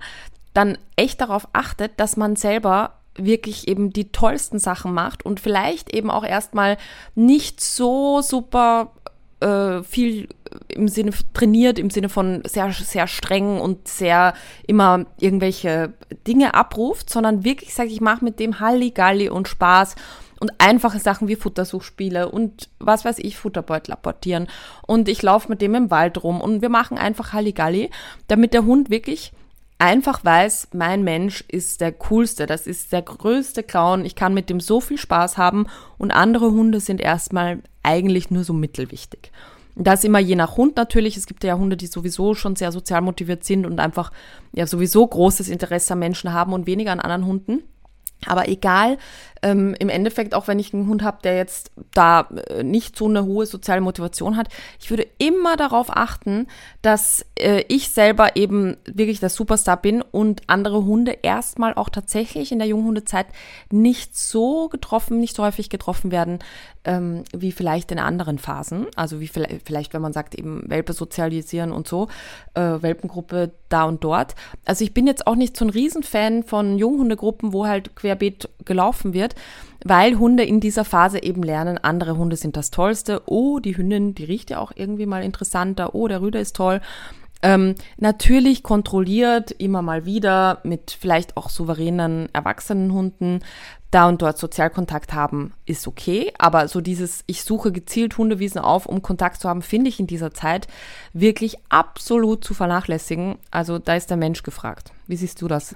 dann echt darauf achtet, dass man selber wirklich eben die tollsten Sachen macht und vielleicht eben auch erstmal nicht so super äh, viel im Sinne trainiert, im Sinne von sehr, sehr streng und sehr immer irgendwelche Dinge abruft, sondern wirklich sagt, ich mache mit dem Halligalli und Spaß und einfache Sachen wie Futtersuchspiele und was weiß ich, Futterbeutel apportieren. Und ich laufe mit dem im Wald rum und wir machen einfach Halligalli, damit der Hund wirklich einfach weiß, mein Mensch ist der coolste, das ist der größte Clown, ich kann mit dem so viel Spaß haben und andere Hunde sind erstmal eigentlich nur so mittelwichtig. Das immer je nach Hund natürlich. Es gibt ja Hunde, die sowieso schon sehr sozial motiviert sind und einfach ja sowieso großes Interesse an Menschen haben und weniger an anderen Hunden. Aber egal, ähm, im Endeffekt, auch wenn ich einen Hund habe, der jetzt da äh, nicht so eine hohe soziale Motivation hat, ich würde immer darauf achten, dass äh, ich selber eben wirklich der Superstar bin und andere Hunde erstmal auch tatsächlich in der Junghundezeit nicht so getroffen, nicht so häufig getroffen werden, ähm, wie vielleicht in anderen Phasen. Also wie vielleicht, wenn man sagt, eben Welpe sozialisieren und so, äh, Welpengruppe da und dort. Also ich bin jetzt auch nicht so ein Riesenfan von Junghundegruppen, wo halt querbeet gelaufen wird, weil Hunde in dieser Phase eben lernen, andere Hunde sind das Tollste. Oh, die Hündin, die riecht ja auch irgendwie mal interessanter. Oh, der Rüder ist toll. Ähm, natürlich kontrolliert immer mal wieder mit vielleicht auch souveränen erwachsenen Hunden da und dort Sozialkontakt haben, ist okay. Aber so dieses, ich suche gezielt Hundewiesen auf, um Kontakt zu haben, finde ich in dieser Zeit wirklich absolut zu vernachlässigen. Also da ist der Mensch gefragt. Wie siehst du das?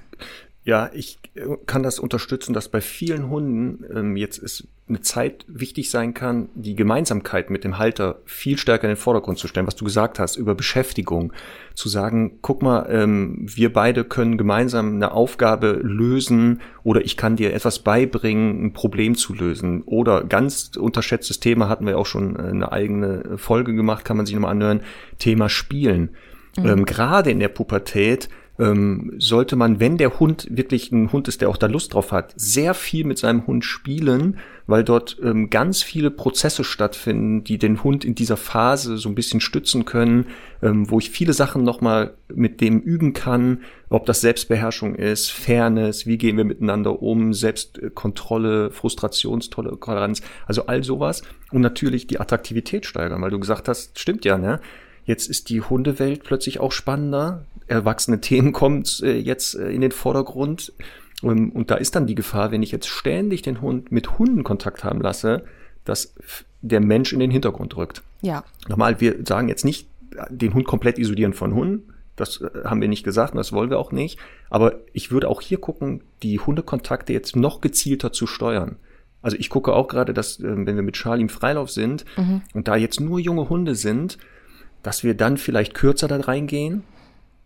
Ja, ich äh, kann das unterstützen, dass bei vielen Hunden ähm, jetzt ist eine Zeit wichtig sein kann, die Gemeinsamkeit mit dem Halter viel stärker in den Vordergrund zu stellen, was du gesagt hast, über Beschäftigung, zu sagen, guck mal, ähm, wir beide können gemeinsam eine Aufgabe lösen oder ich kann dir etwas beibringen, ein Problem zu lösen. Oder ganz unterschätztes Thema hatten wir auch schon eine eigene Folge gemacht, kann man sich nochmal anhören, Thema Spielen. Mhm. Ähm, Gerade in der Pubertät ähm, sollte man, wenn der Hund wirklich ein Hund ist, der auch da Lust drauf hat, sehr viel mit seinem Hund spielen, weil dort ähm, ganz viele Prozesse stattfinden, die den Hund in dieser Phase so ein bisschen stützen können, ähm, wo ich viele Sachen nochmal mit dem üben kann, ob das Selbstbeherrschung ist, Fairness, wie gehen wir miteinander um, Selbstkontrolle, Frustrationstoleranz, also all sowas und natürlich die Attraktivität steigern, weil du gesagt hast, stimmt ja, ne? Jetzt ist die Hundewelt plötzlich auch spannender erwachsene Themen kommt äh, jetzt äh, in den Vordergrund. Und, und da ist dann die Gefahr, wenn ich jetzt ständig den Hund mit Hunden Kontakt haben lasse, dass der Mensch in den Hintergrund rückt. Ja. Nochmal, wir sagen jetzt nicht, den Hund komplett isolieren von Hunden. Das äh, haben wir nicht gesagt und das wollen wir auch nicht. Aber ich würde auch hier gucken, die Hundekontakte jetzt noch gezielter zu steuern. Also ich gucke auch gerade, dass, wenn wir mit Charlie im Freilauf sind mhm. und da jetzt nur junge Hunde sind, dass wir dann vielleicht kürzer da reingehen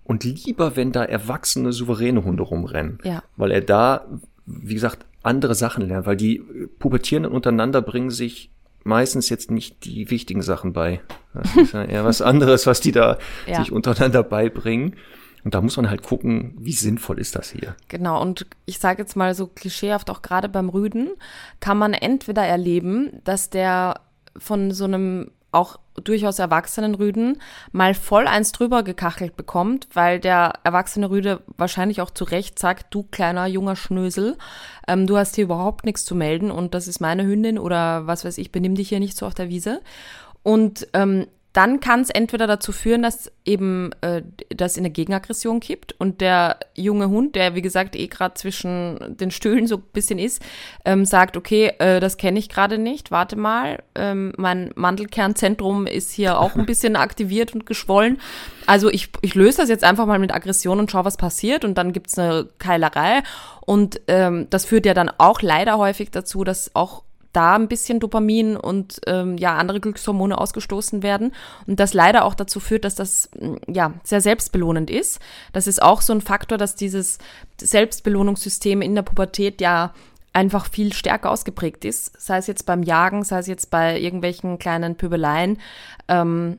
und lieber, wenn da erwachsene, souveräne Hunde rumrennen. Ja. Weil er da, wie gesagt, andere Sachen lernt, weil die Pubertierenden untereinander bringen sich meistens jetzt nicht die wichtigen Sachen bei. Das ist ja eher was anderes, was die da ja. sich untereinander beibringen. Und da muss man halt gucken, wie sinnvoll ist das hier. Genau, und ich sage jetzt mal so klischeehaft, auch gerade beim Rüden, kann man entweder erleben, dass der von so einem auch durchaus erwachsenen Rüden mal voll eins drüber gekachelt bekommt, weil der erwachsene Rüde wahrscheinlich auch zu Recht sagt, du kleiner junger Schnösel, ähm, du hast hier überhaupt nichts zu melden und das ist meine Hündin oder was weiß ich, benimm dich hier nicht so auf der Wiese. Und ähm, dann kann es entweder dazu führen, dass eben äh, das in eine Gegenaggression kippt und der junge Hund, der wie gesagt eh gerade zwischen den Stühlen so ein bisschen ist, ähm, sagt, okay, äh, das kenne ich gerade nicht, warte mal, ähm, mein Mandelkernzentrum ist hier auch ein bisschen aktiviert und geschwollen. Also ich, ich löse das jetzt einfach mal mit Aggression und schau, was passiert und dann gibt's eine Keilerei und ähm, das führt ja dann auch leider häufig dazu, dass auch da ein bisschen Dopamin und ähm, ja andere Glückshormone ausgestoßen werden und das leider auch dazu führt, dass das mm, ja sehr selbstbelohnend ist. Das ist auch so ein Faktor, dass dieses Selbstbelohnungssystem in der Pubertät ja einfach viel stärker ausgeprägt ist, sei es jetzt beim Jagen, sei es jetzt bei irgendwelchen kleinen Pöbeleien. Ähm,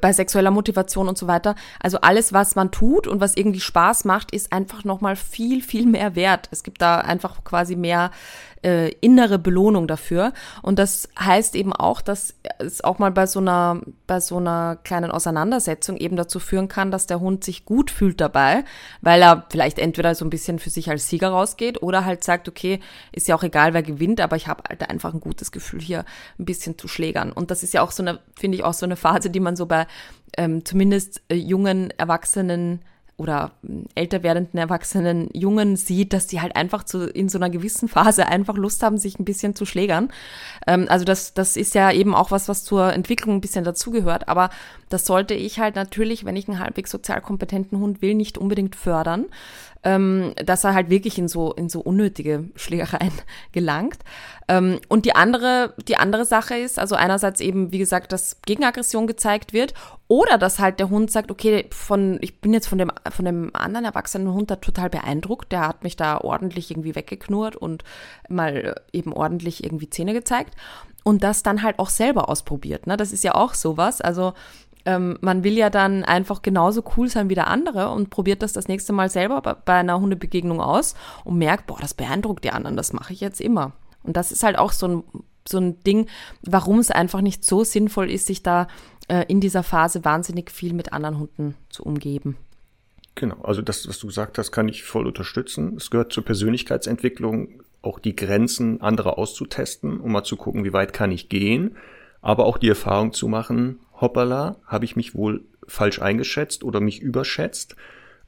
bei sexueller Motivation und so weiter. Also alles, was man tut und was irgendwie Spaß macht, ist einfach nochmal viel, viel mehr wert. Es gibt da einfach quasi mehr äh, innere Belohnung dafür. Und das heißt eben auch, dass es auch mal bei so einer, bei so einer kleinen Auseinandersetzung eben dazu führen kann, dass der Hund sich gut fühlt dabei, weil er vielleicht entweder so ein bisschen für sich als Sieger rausgeht oder halt sagt, okay, ist ja auch egal, wer gewinnt, aber ich habe halt einfach ein gutes Gefühl, hier ein bisschen zu schlägern. Und das ist ja auch so eine, finde ich, auch so eine Phase, die man so bei ähm, zumindest äh, jungen Erwachsenen oder älter werdenden erwachsenen Jungen sieht, dass die halt einfach zu, in so einer gewissen Phase einfach Lust haben, sich ein bisschen zu schlägern. Ähm, also das, das ist ja eben auch was, was zur Entwicklung ein bisschen dazugehört. Aber das sollte ich halt natürlich, wenn ich einen halbwegs sozial kompetenten Hund will, nicht unbedingt fördern ähm, dass er halt wirklich in so, in so unnötige Schlägereien gelangt. Ähm, und die andere, die andere Sache ist, also einerseits eben, wie gesagt, dass Gegenaggression gezeigt wird oder dass halt der Hund sagt, okay, von, ich bin jetzt von dem, von dem anderen erwachsenen Hund da total beeindruckt, der hat mich da ordentlich irgendwie weggeknurrt und mal eben ordentlich irgendwie Zähne gezeigt und das dann halt auch selber ausprobiert. Ne? Das ist ja auch sowas. Also ähm, man will ja dann einfach genauso cool sein wie der andere und probiert das das nächste Mal selber bei, einer Hundebegegnung aus und merkt, boah, das beeindruckt die anderen, das mache ich jetzt immer. Und das ist halt auch so ein, so ein Ding, warum es einfach nicht so sinnvoll ist, sich da äh, in dieser Phase wahnsinnig viel mit anderen Hunden zu umgeben. Genau, also das, was du gesagt hast, kann ich voll unterstützen. Es gehört zur Persönlichkeitsentwicklung, auch die Grenzen anderer auszutesten, um mal zu gucken, wie weit kann ich gehen, aber auch die Erfahrung zu machen, hoppala, habe ich mich wohl falsch eingeschätzt oder mich überschätzt.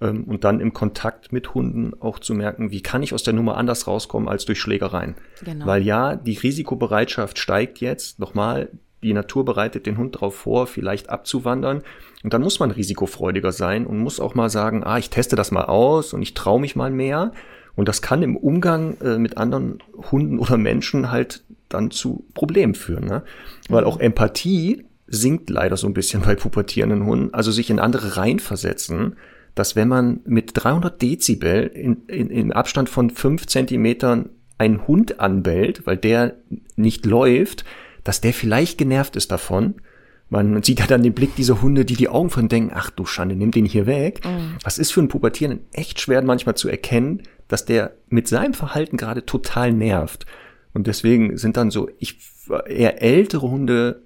Ähm, und dann im Kontakt mit Hunden auch zu merken, wie kann ich aus der Nummer anders rauskommen als durch Schlägereien. Genau. Weil ja, die Risikobereitschaft steigt jetzt. Nochmal, die Natur bereitet den Hund darauf vor, vielleicht abzuwandern. Und dann muss man risikofreudiger sein und muss auch mal sagen, ah, ich teste das mal aus und ich traue mich mal mehr. Und das kann im Umgang äh, mit anderen Hunden oder Menschen halt dann zu Problemen führen. Ne? Weil auch Empathie sinkt leider so ein bisschen bei pubertierenden Hunden. Also sich in andere reinversetzen, dass wenn man mit 300 Dezibel in, in, in Abstand von fünf Zentimetern einen Hund anbellt, weil der nicht läuft, dass der vielleicht genervt ist davon. Man sieht ja dann den Blick dieser Hunde, die die Augen von denken, ach du Schande, nimm den hier weg. Mhm. Das ist für einen Pubertierenden echt schwer manchmal zu erkennen, dass der mit seinem Verhalten gerade total nervt. Und deswegen sind dann so, ich, eher ältere Hunde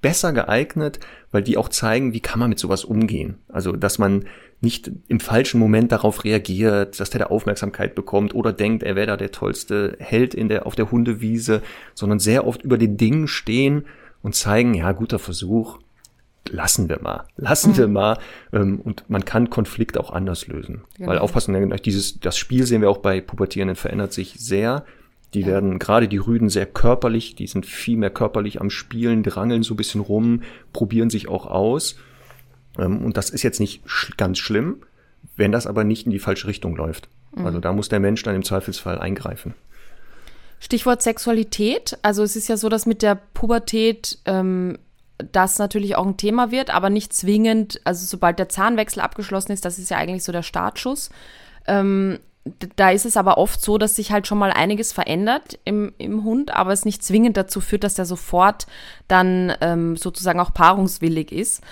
besser geeignet, weil die auch zeigen, wie kann man mit sowas umgehen. Also, dass man nicht im falschen Moment darauf reagiert, dass der da Aufmerksamkeit bekommt oder denkt, er wäre da der tollste Held in der, auf der Hundewiese, sondern sehr oft über den Dingen stehen und zeigen, ja, guter Versuch, lassen wir mal, lassen mhm. wir mal. Ähm, und man kann Konflikt auch anders lösen. Genau. Weil aufpassen, dieses, das Spiel sehen wir auch bei Pubertierenden verändert sich sehr. Die ja. werden, gerade die Rüden, sehr körperlich, die sind viel mehr körperlich am Spielen, drangeln so ein bisschen rum, probieren sich auch aus. Ähm, und das ist jetzt nicht sch ganz schlimm, wenn das aber nicht in die falsche Richtung läuft. Mhm. Also da muss der Mensch dann im Zweifelsfall eingreifen. Stichwort Sexualität. Also es ist ja so, dass mit der Pubertät ähm, das natürlich auch ein Thema wird, aber nicht zwingend, also sobald der Zahnwechsel abgeschlossen ist, das ist ja eigentlich so der Startschuss. Ähm, da ist es aber oft so, dass sich halt schon mal einiges verändert im, im Hund, aber es nicht zwingend dazu führt, dass er sofort dann ähm, sozusagen auch paarungswillig ist.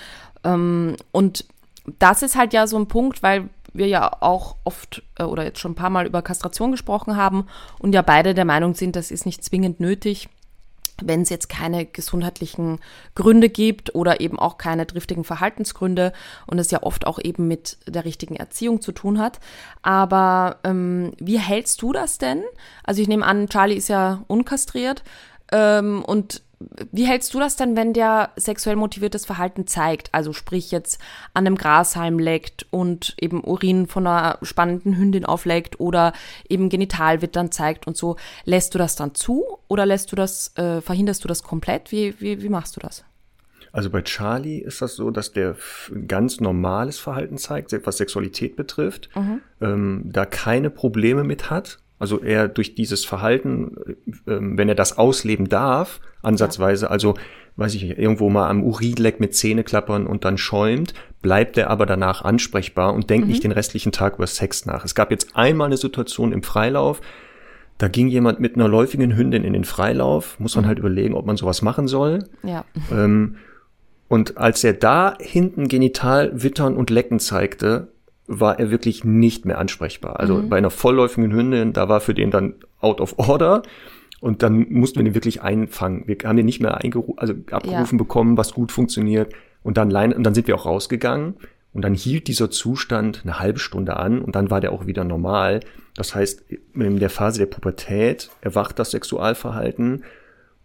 Ähm, und das ist halt ja so ein Punkt, weil wir ja auch oft äh, oder jetzt schon ein paar Mal über Kastration gesprochen haben und ja beide der Meinung sind, das ist nicht zwingend nötig wenn es jetzt keine gesundheitlichen Gründe gibt oder eben auch keine driftigen Verhaltensgründe und es ja oft auch eben mit der richtigen Erziehung zu tun hat. Aber ähm, wie hältst du das denn? Also ich nehme an, Charlie ist ja unkastriert ähm, und wie hältst du das denn, wenn der sexuell motiviertes Verhalten zeigt? Also sprich jetzt an einem Grashalm leckt und eben Urin von einer spannenden Hündin aufleckt oder eben Genitalwittern zeigt und so. Lässt du das dann zu oder lässt du das, äh, verhinderst du das komplett? Wie, wie, wie machst du das? Also bei Charlie ist das so, dass der ganz normales Verhalten zeigt, was Sexualität betrifft, mhm. ähm, da keine Probleme mit hat Also er durch dieses Verhalten, äh, ähm, wenn er das ausleben darf, ansatzweise, also weiß ich nicht, irgendwo mal am Urin leckt mit Zähne klappern und dann schäumt, bleibt er aber danach ansprechbar und denkt nicht den restlichen Tag über Sex nach. Es gab jetzt einmal eine Situation im Freilauf, da ging jemand mit einer läufigen Hündin in den Freilauf, muss man halt überlegen, ob man sowas machen soll. Ja. Ähm, und als er da hinten genital wittern und lecken zeigte, war er wirklich nicht mehr ansprechbar. Also bei einer vollläufigen Hündin, da war für den dann out of order. Und dann mussten wir den wirklich einfangen. Wir haben den nicht mehr also abgerufen Ja. bekommen, was gut funktioniert. Und dann, und dann sind wir auch rausgegangen. Und dann hielt dieser Zustand eine halbe Stunde an und dann war der auch wieder normal. Das heißt, in der Phase der Pubertät erwacht das Sexualverhalten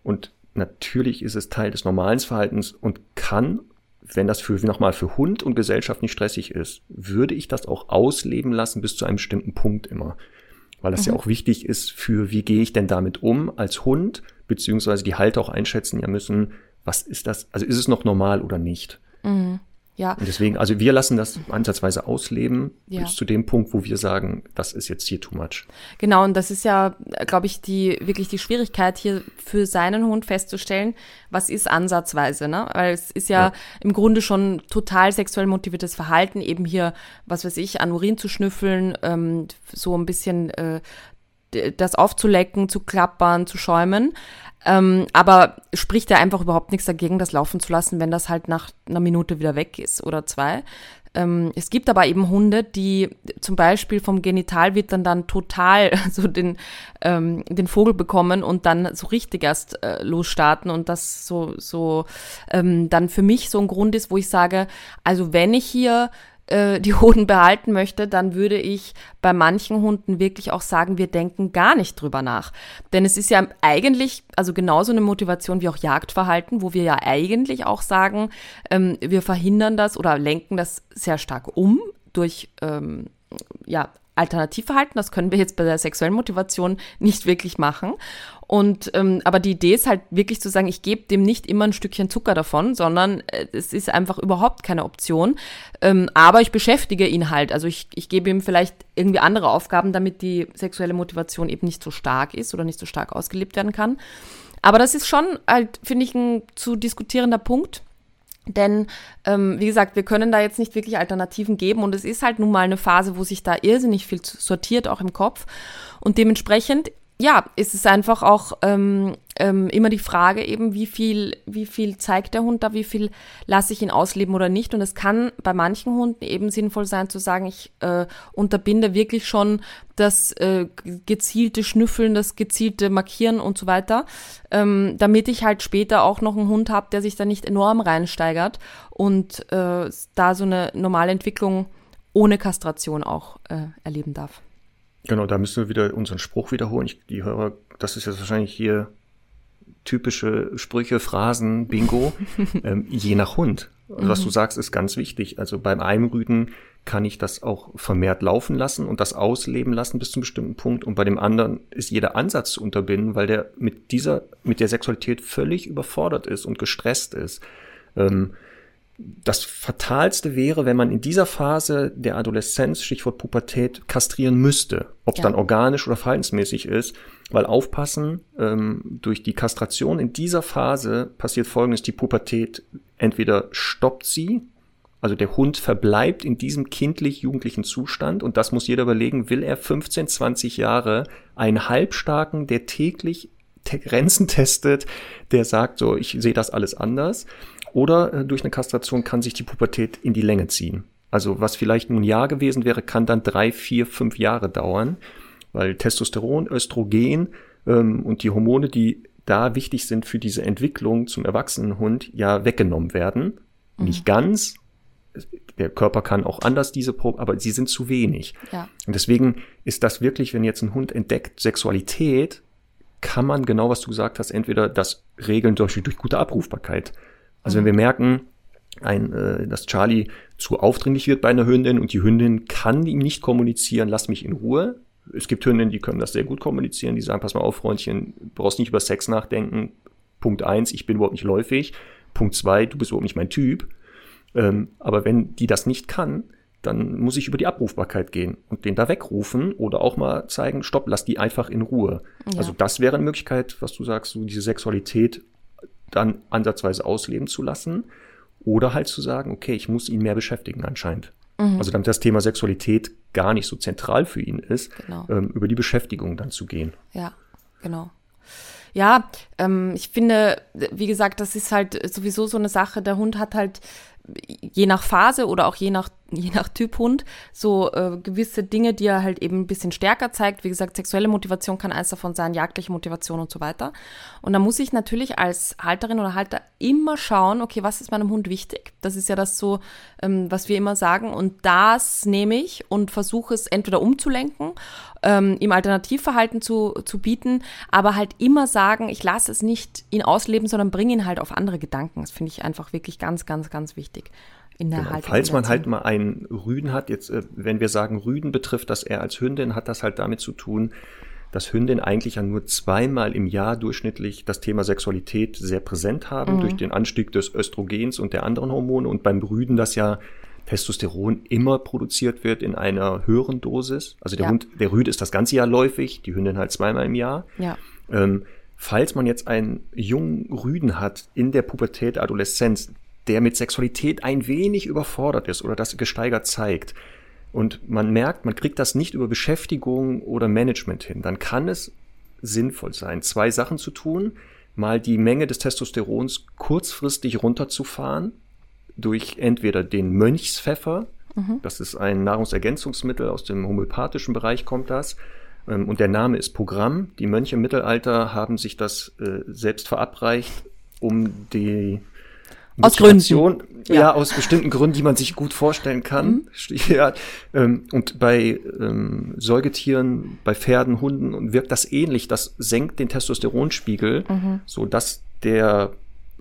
und natürlich ist es Teil des normalen Verhaltens und kann, wenn das für nochmal für Hund und Gesellschaft nicht stressig ist, würde ich das auch ausleben lassen bis zu einem bestimmten Punkt immer. Weil das ja auch wichtig ist für, wie gehe ich denn damit um als Hund, beziehungsweise die Halter auch einschätzen ja müssen, was ist das, also ist es noch normal oder nicht. Ja, Und deswegen, also wir lassen das ansatzweise ausleben Ja. bis zu dem Punkt, wo wir sagen, das ist jetzt hier too much. Genau, und das ist ja, glaube ich, die wirklich die Schwierigkeit hier für seinen Hund festzustellen, was ist ansatzweise, ne? Weil es ist ja, Ja. im Grunde schon total sexuell motiviertes Verhalten, eben hier, was weiß ich, an Urin zu schnüffeln, ähm, so ein bisschen äh, das aufzulecken, zu klappern, zu schäumen. Ähm, aber spricht ja einfach überhaupt nichts dagegen, das laufen zu lassen, wenn das halt nach einer Minute wieder weg ist oder zwei. Ähm, es gibt aber eben Hunde, die zum Beispiel vom Genitalwittern dann total so den, ähm, den Vogel bekommen und dann so richtig erst äh, losstarten und das so, so ähm, dann für mich so ein Grund ist, wo ich sage, also wenn ich hier äh, die Hoden behalten möchte, dann würde ich bei manchen Hunden wirklich auch sagen, wir denken gar nicht drüber nach. Denn es ist ja eigentlich, also genauso eine Motivation wie auch Jagdverhalten, wo wir ja eigentlich auch sagen, ähm, wir verhindern das oder lenken das sehr stark um durch ähm, ja, Alternativverhalten. Das können wir jetzt bei der sexuellen Motivation nicht wirklich machen. Und ähm, aber die Idee ist halt wirklich zu sagen, ich gebe dem nicht immer ein Stückchen Zucker davon, sondern äh, es ist einfach überhaupt keine Option. Ähm, aber ich beschäftige ihn halt. Also ich, ich gebe ihm vielleicht irgendwie andere Aufgaben, damit die sexuelle Motivation eben nicht so stark ist oder nicht so stark ausgelebt werden kann. Aber das ist schon halt, finde ich, ein zu diskutierender Punkt. Denn, ähm, wie gesagt, wir können da jetzt nicht wirklich Alternativen geben und es ist halt nun mal eine Phase, wo sich da irrsinnig viel sortiert, auch im Kopf. Und dementsprechend, ja, ist es einfach auch ähm, ähm, immer die Frage eben, wie viel, wie viel zeigt der Hund da, wie viel lasse ich ihn ausleben oder nicht. Und es kann bei manchen Hunden eben sinnvoll sein zu sagen, ich äh, unterbinde wirklich schon das äh, gezielte Schnüffeln, das gezielte Markieren und so weiter, ähm, damit ich halt später auch noch einen Hund habe, der sich da nicht enorm reinsteigert und äh, da so eine normale Entwicklung ohne Kastration auch äh, erleben darf. Genau, da müssen wir wieder unseren Spruch wiederholen. Ich, die Hörer, das ist jetzt wahrscheinlich hier typische Sprüche, Phrasen, Bingo, ähm, je nach Hund. Also, was du sagst, ist ganz wichtig. Also beim Einrüden kann ich das auch vermehrt laufen lassen und das ausleben lassen bis zu einem bestimmten Punkt. Und bei dem anderen ist jeder Ansatz zu unterbinden, weil der mit dieser, mit der Sexualität völlig überfordert ist und gestresst ist. Ähm, das Fatalste wäre, wenn man in dieser Phase der Adoleszenz, Stichwort Pubertät, kastrieren müsste. Ob es Ja. dann organisch oder verhaltensmäßig ist. Weil aufpassen, ähm, durch die Kastration in dieser Phase passiert folgendes, die Pubertät entweder stoppt sie, also der Hund verbleibt in diesem kindlich-jugendlichen Zustand und das muss jeder überlegen, will er 15, 20 Jahre einen halbstarken, der täglich Grenzen testet, der sagt so, ich sehe das alles anders. Oder äh, durch eine Kastration kann sich die Pubertät in die Länge ziehen. Also was vielleicht nur ein Jahr gewesen wäre, kann dann drei, vier, fünf Jahre dauern, weil Testosteron, Östrogen ähm, und die Hormone, die da wichtig sind für diese Entwicklung zum Erwachsenenhund, ja weggenommen werden. Nicht ganz. Der Körper kann auch anders diese Pro aber sie sind zu wenig. Ja. Und deswegen ist das wirklich, wenn jetzt ein Hund entdeckt Sexualität, kann man genau, was du gesagt hast, entweder das regeln durch, durch gute Abrufbarkeit. Also wenn wir merken, ein, äh, dass Charlie zu aufdringlich wird bei einer Hündin und die Hündin kann ihm nicht kommunizieren, lass mich in Ruhe. Es gibt Hündinnen, die können das sehr gut kommunizieren, die sagen, pass mal auf, Freundchen, du brauchst nicht über Sex nachdenken. Punkt eins, ich bin überhaupt nicht läufig. Punkt zwei, du bist überhaupt nicht mein Typ. Ähm, aber wenn die das nicht kann, dann muss ich über die Abrufbarkeit gehen und den da wegrufen oder auch mal zeigen, stopp, lass die einfach in Ruhe. Ja. Also das wäre eine Möglichkeit, was du sagst, so diese Sexualität dann ansatzweise ausleben zu lassen oder halt zu sagen, okay, ich muss ihn mehr beschäftigen anscheinend. Mhm. Also damit das Thema Sexualität gar nicht so zentral für ihn ist, genau. ähm, über die Beschäftigung dann zu gehen. Ja, genau. Ja, ähm, ich finde, wie gesagt, das ist halt sowieso so eine Sache. Der Hund hat halt je nach Phase oder auch je nach, je nach Typ Hund so äh, gewisse Dinge, die er halt eben ein bisschen stärker zeigt. Wie gesagt, sexuelle Motivation kann eins davon sein, jagdliche Motivation und so weiter. Und da muss ich natürlich als Halterin oder Halter immer schauen, okay, was ist meinem Hund wichtig? Das ist ja das so, ähm, was wir immer sagen. Und das nehme ich und versuche es entweder umzulenken, ähm, ihm Alternativverhalten zu, zu bieten, aber halt immer sagen, ich lasse es nicht ihn ausleben, sondern bringe ihn halt auf andere Gedanken. Das finde ich einfach wirklich ganz, ganz, ganz wichtig in der genau. Falls man halt mal einen Rüden hat, jetzt, äh, wenn wir sagen, Rüden betrifft das eher als Hündin, hat das halt damit zu tun, dass Hündin eigentlich ja nur zweimal im Jahr durchschnittlich das Thema Sexualität sehr präsent haben, mhm. durch den Anstieg des Östrogens und der anderen Hormone und beim Rüden das ja Testosteron immer produziert wird in einer höheren Dosis. Also der ja. Hund, der Rüde ist das ganze Jahr läufig, die Hündin halt zweimal im Jahr. Ja. Ähm, falls man jetzt einen jungen Rüden hat in der Pubertät, Adoleszenz, der mit Sexualität ein wenig überfordert ist oder das gesteigert zeigt und man merkt, man kriegt das nicht über Beschäftigung oder Management hin, dann kann es sinnvoll sein, zwei Sachen zu tun. Mal die Menge des Testosterons kurzfristig runterzufahren durch entweder den Mönchspfeffer, mhm. das ist ein Nahrungsergänzungsmittel aus dem homöopathischen Bereich kommt das, ähm, und der Name ist Programm. Die Mönche im Mittelalter haben sich das äh, selbst verabreicht, um die aus Gründen. Ja. ja. aus bestimmten Gründen, die man sich gut vorstellen kann. Mhm. Ja, ähm, und bei ähm, Säugetieren, bei Pferden, Hunden wirkt das ähnlich. Das senkt den Testosteronspiegel, mhm. so dass der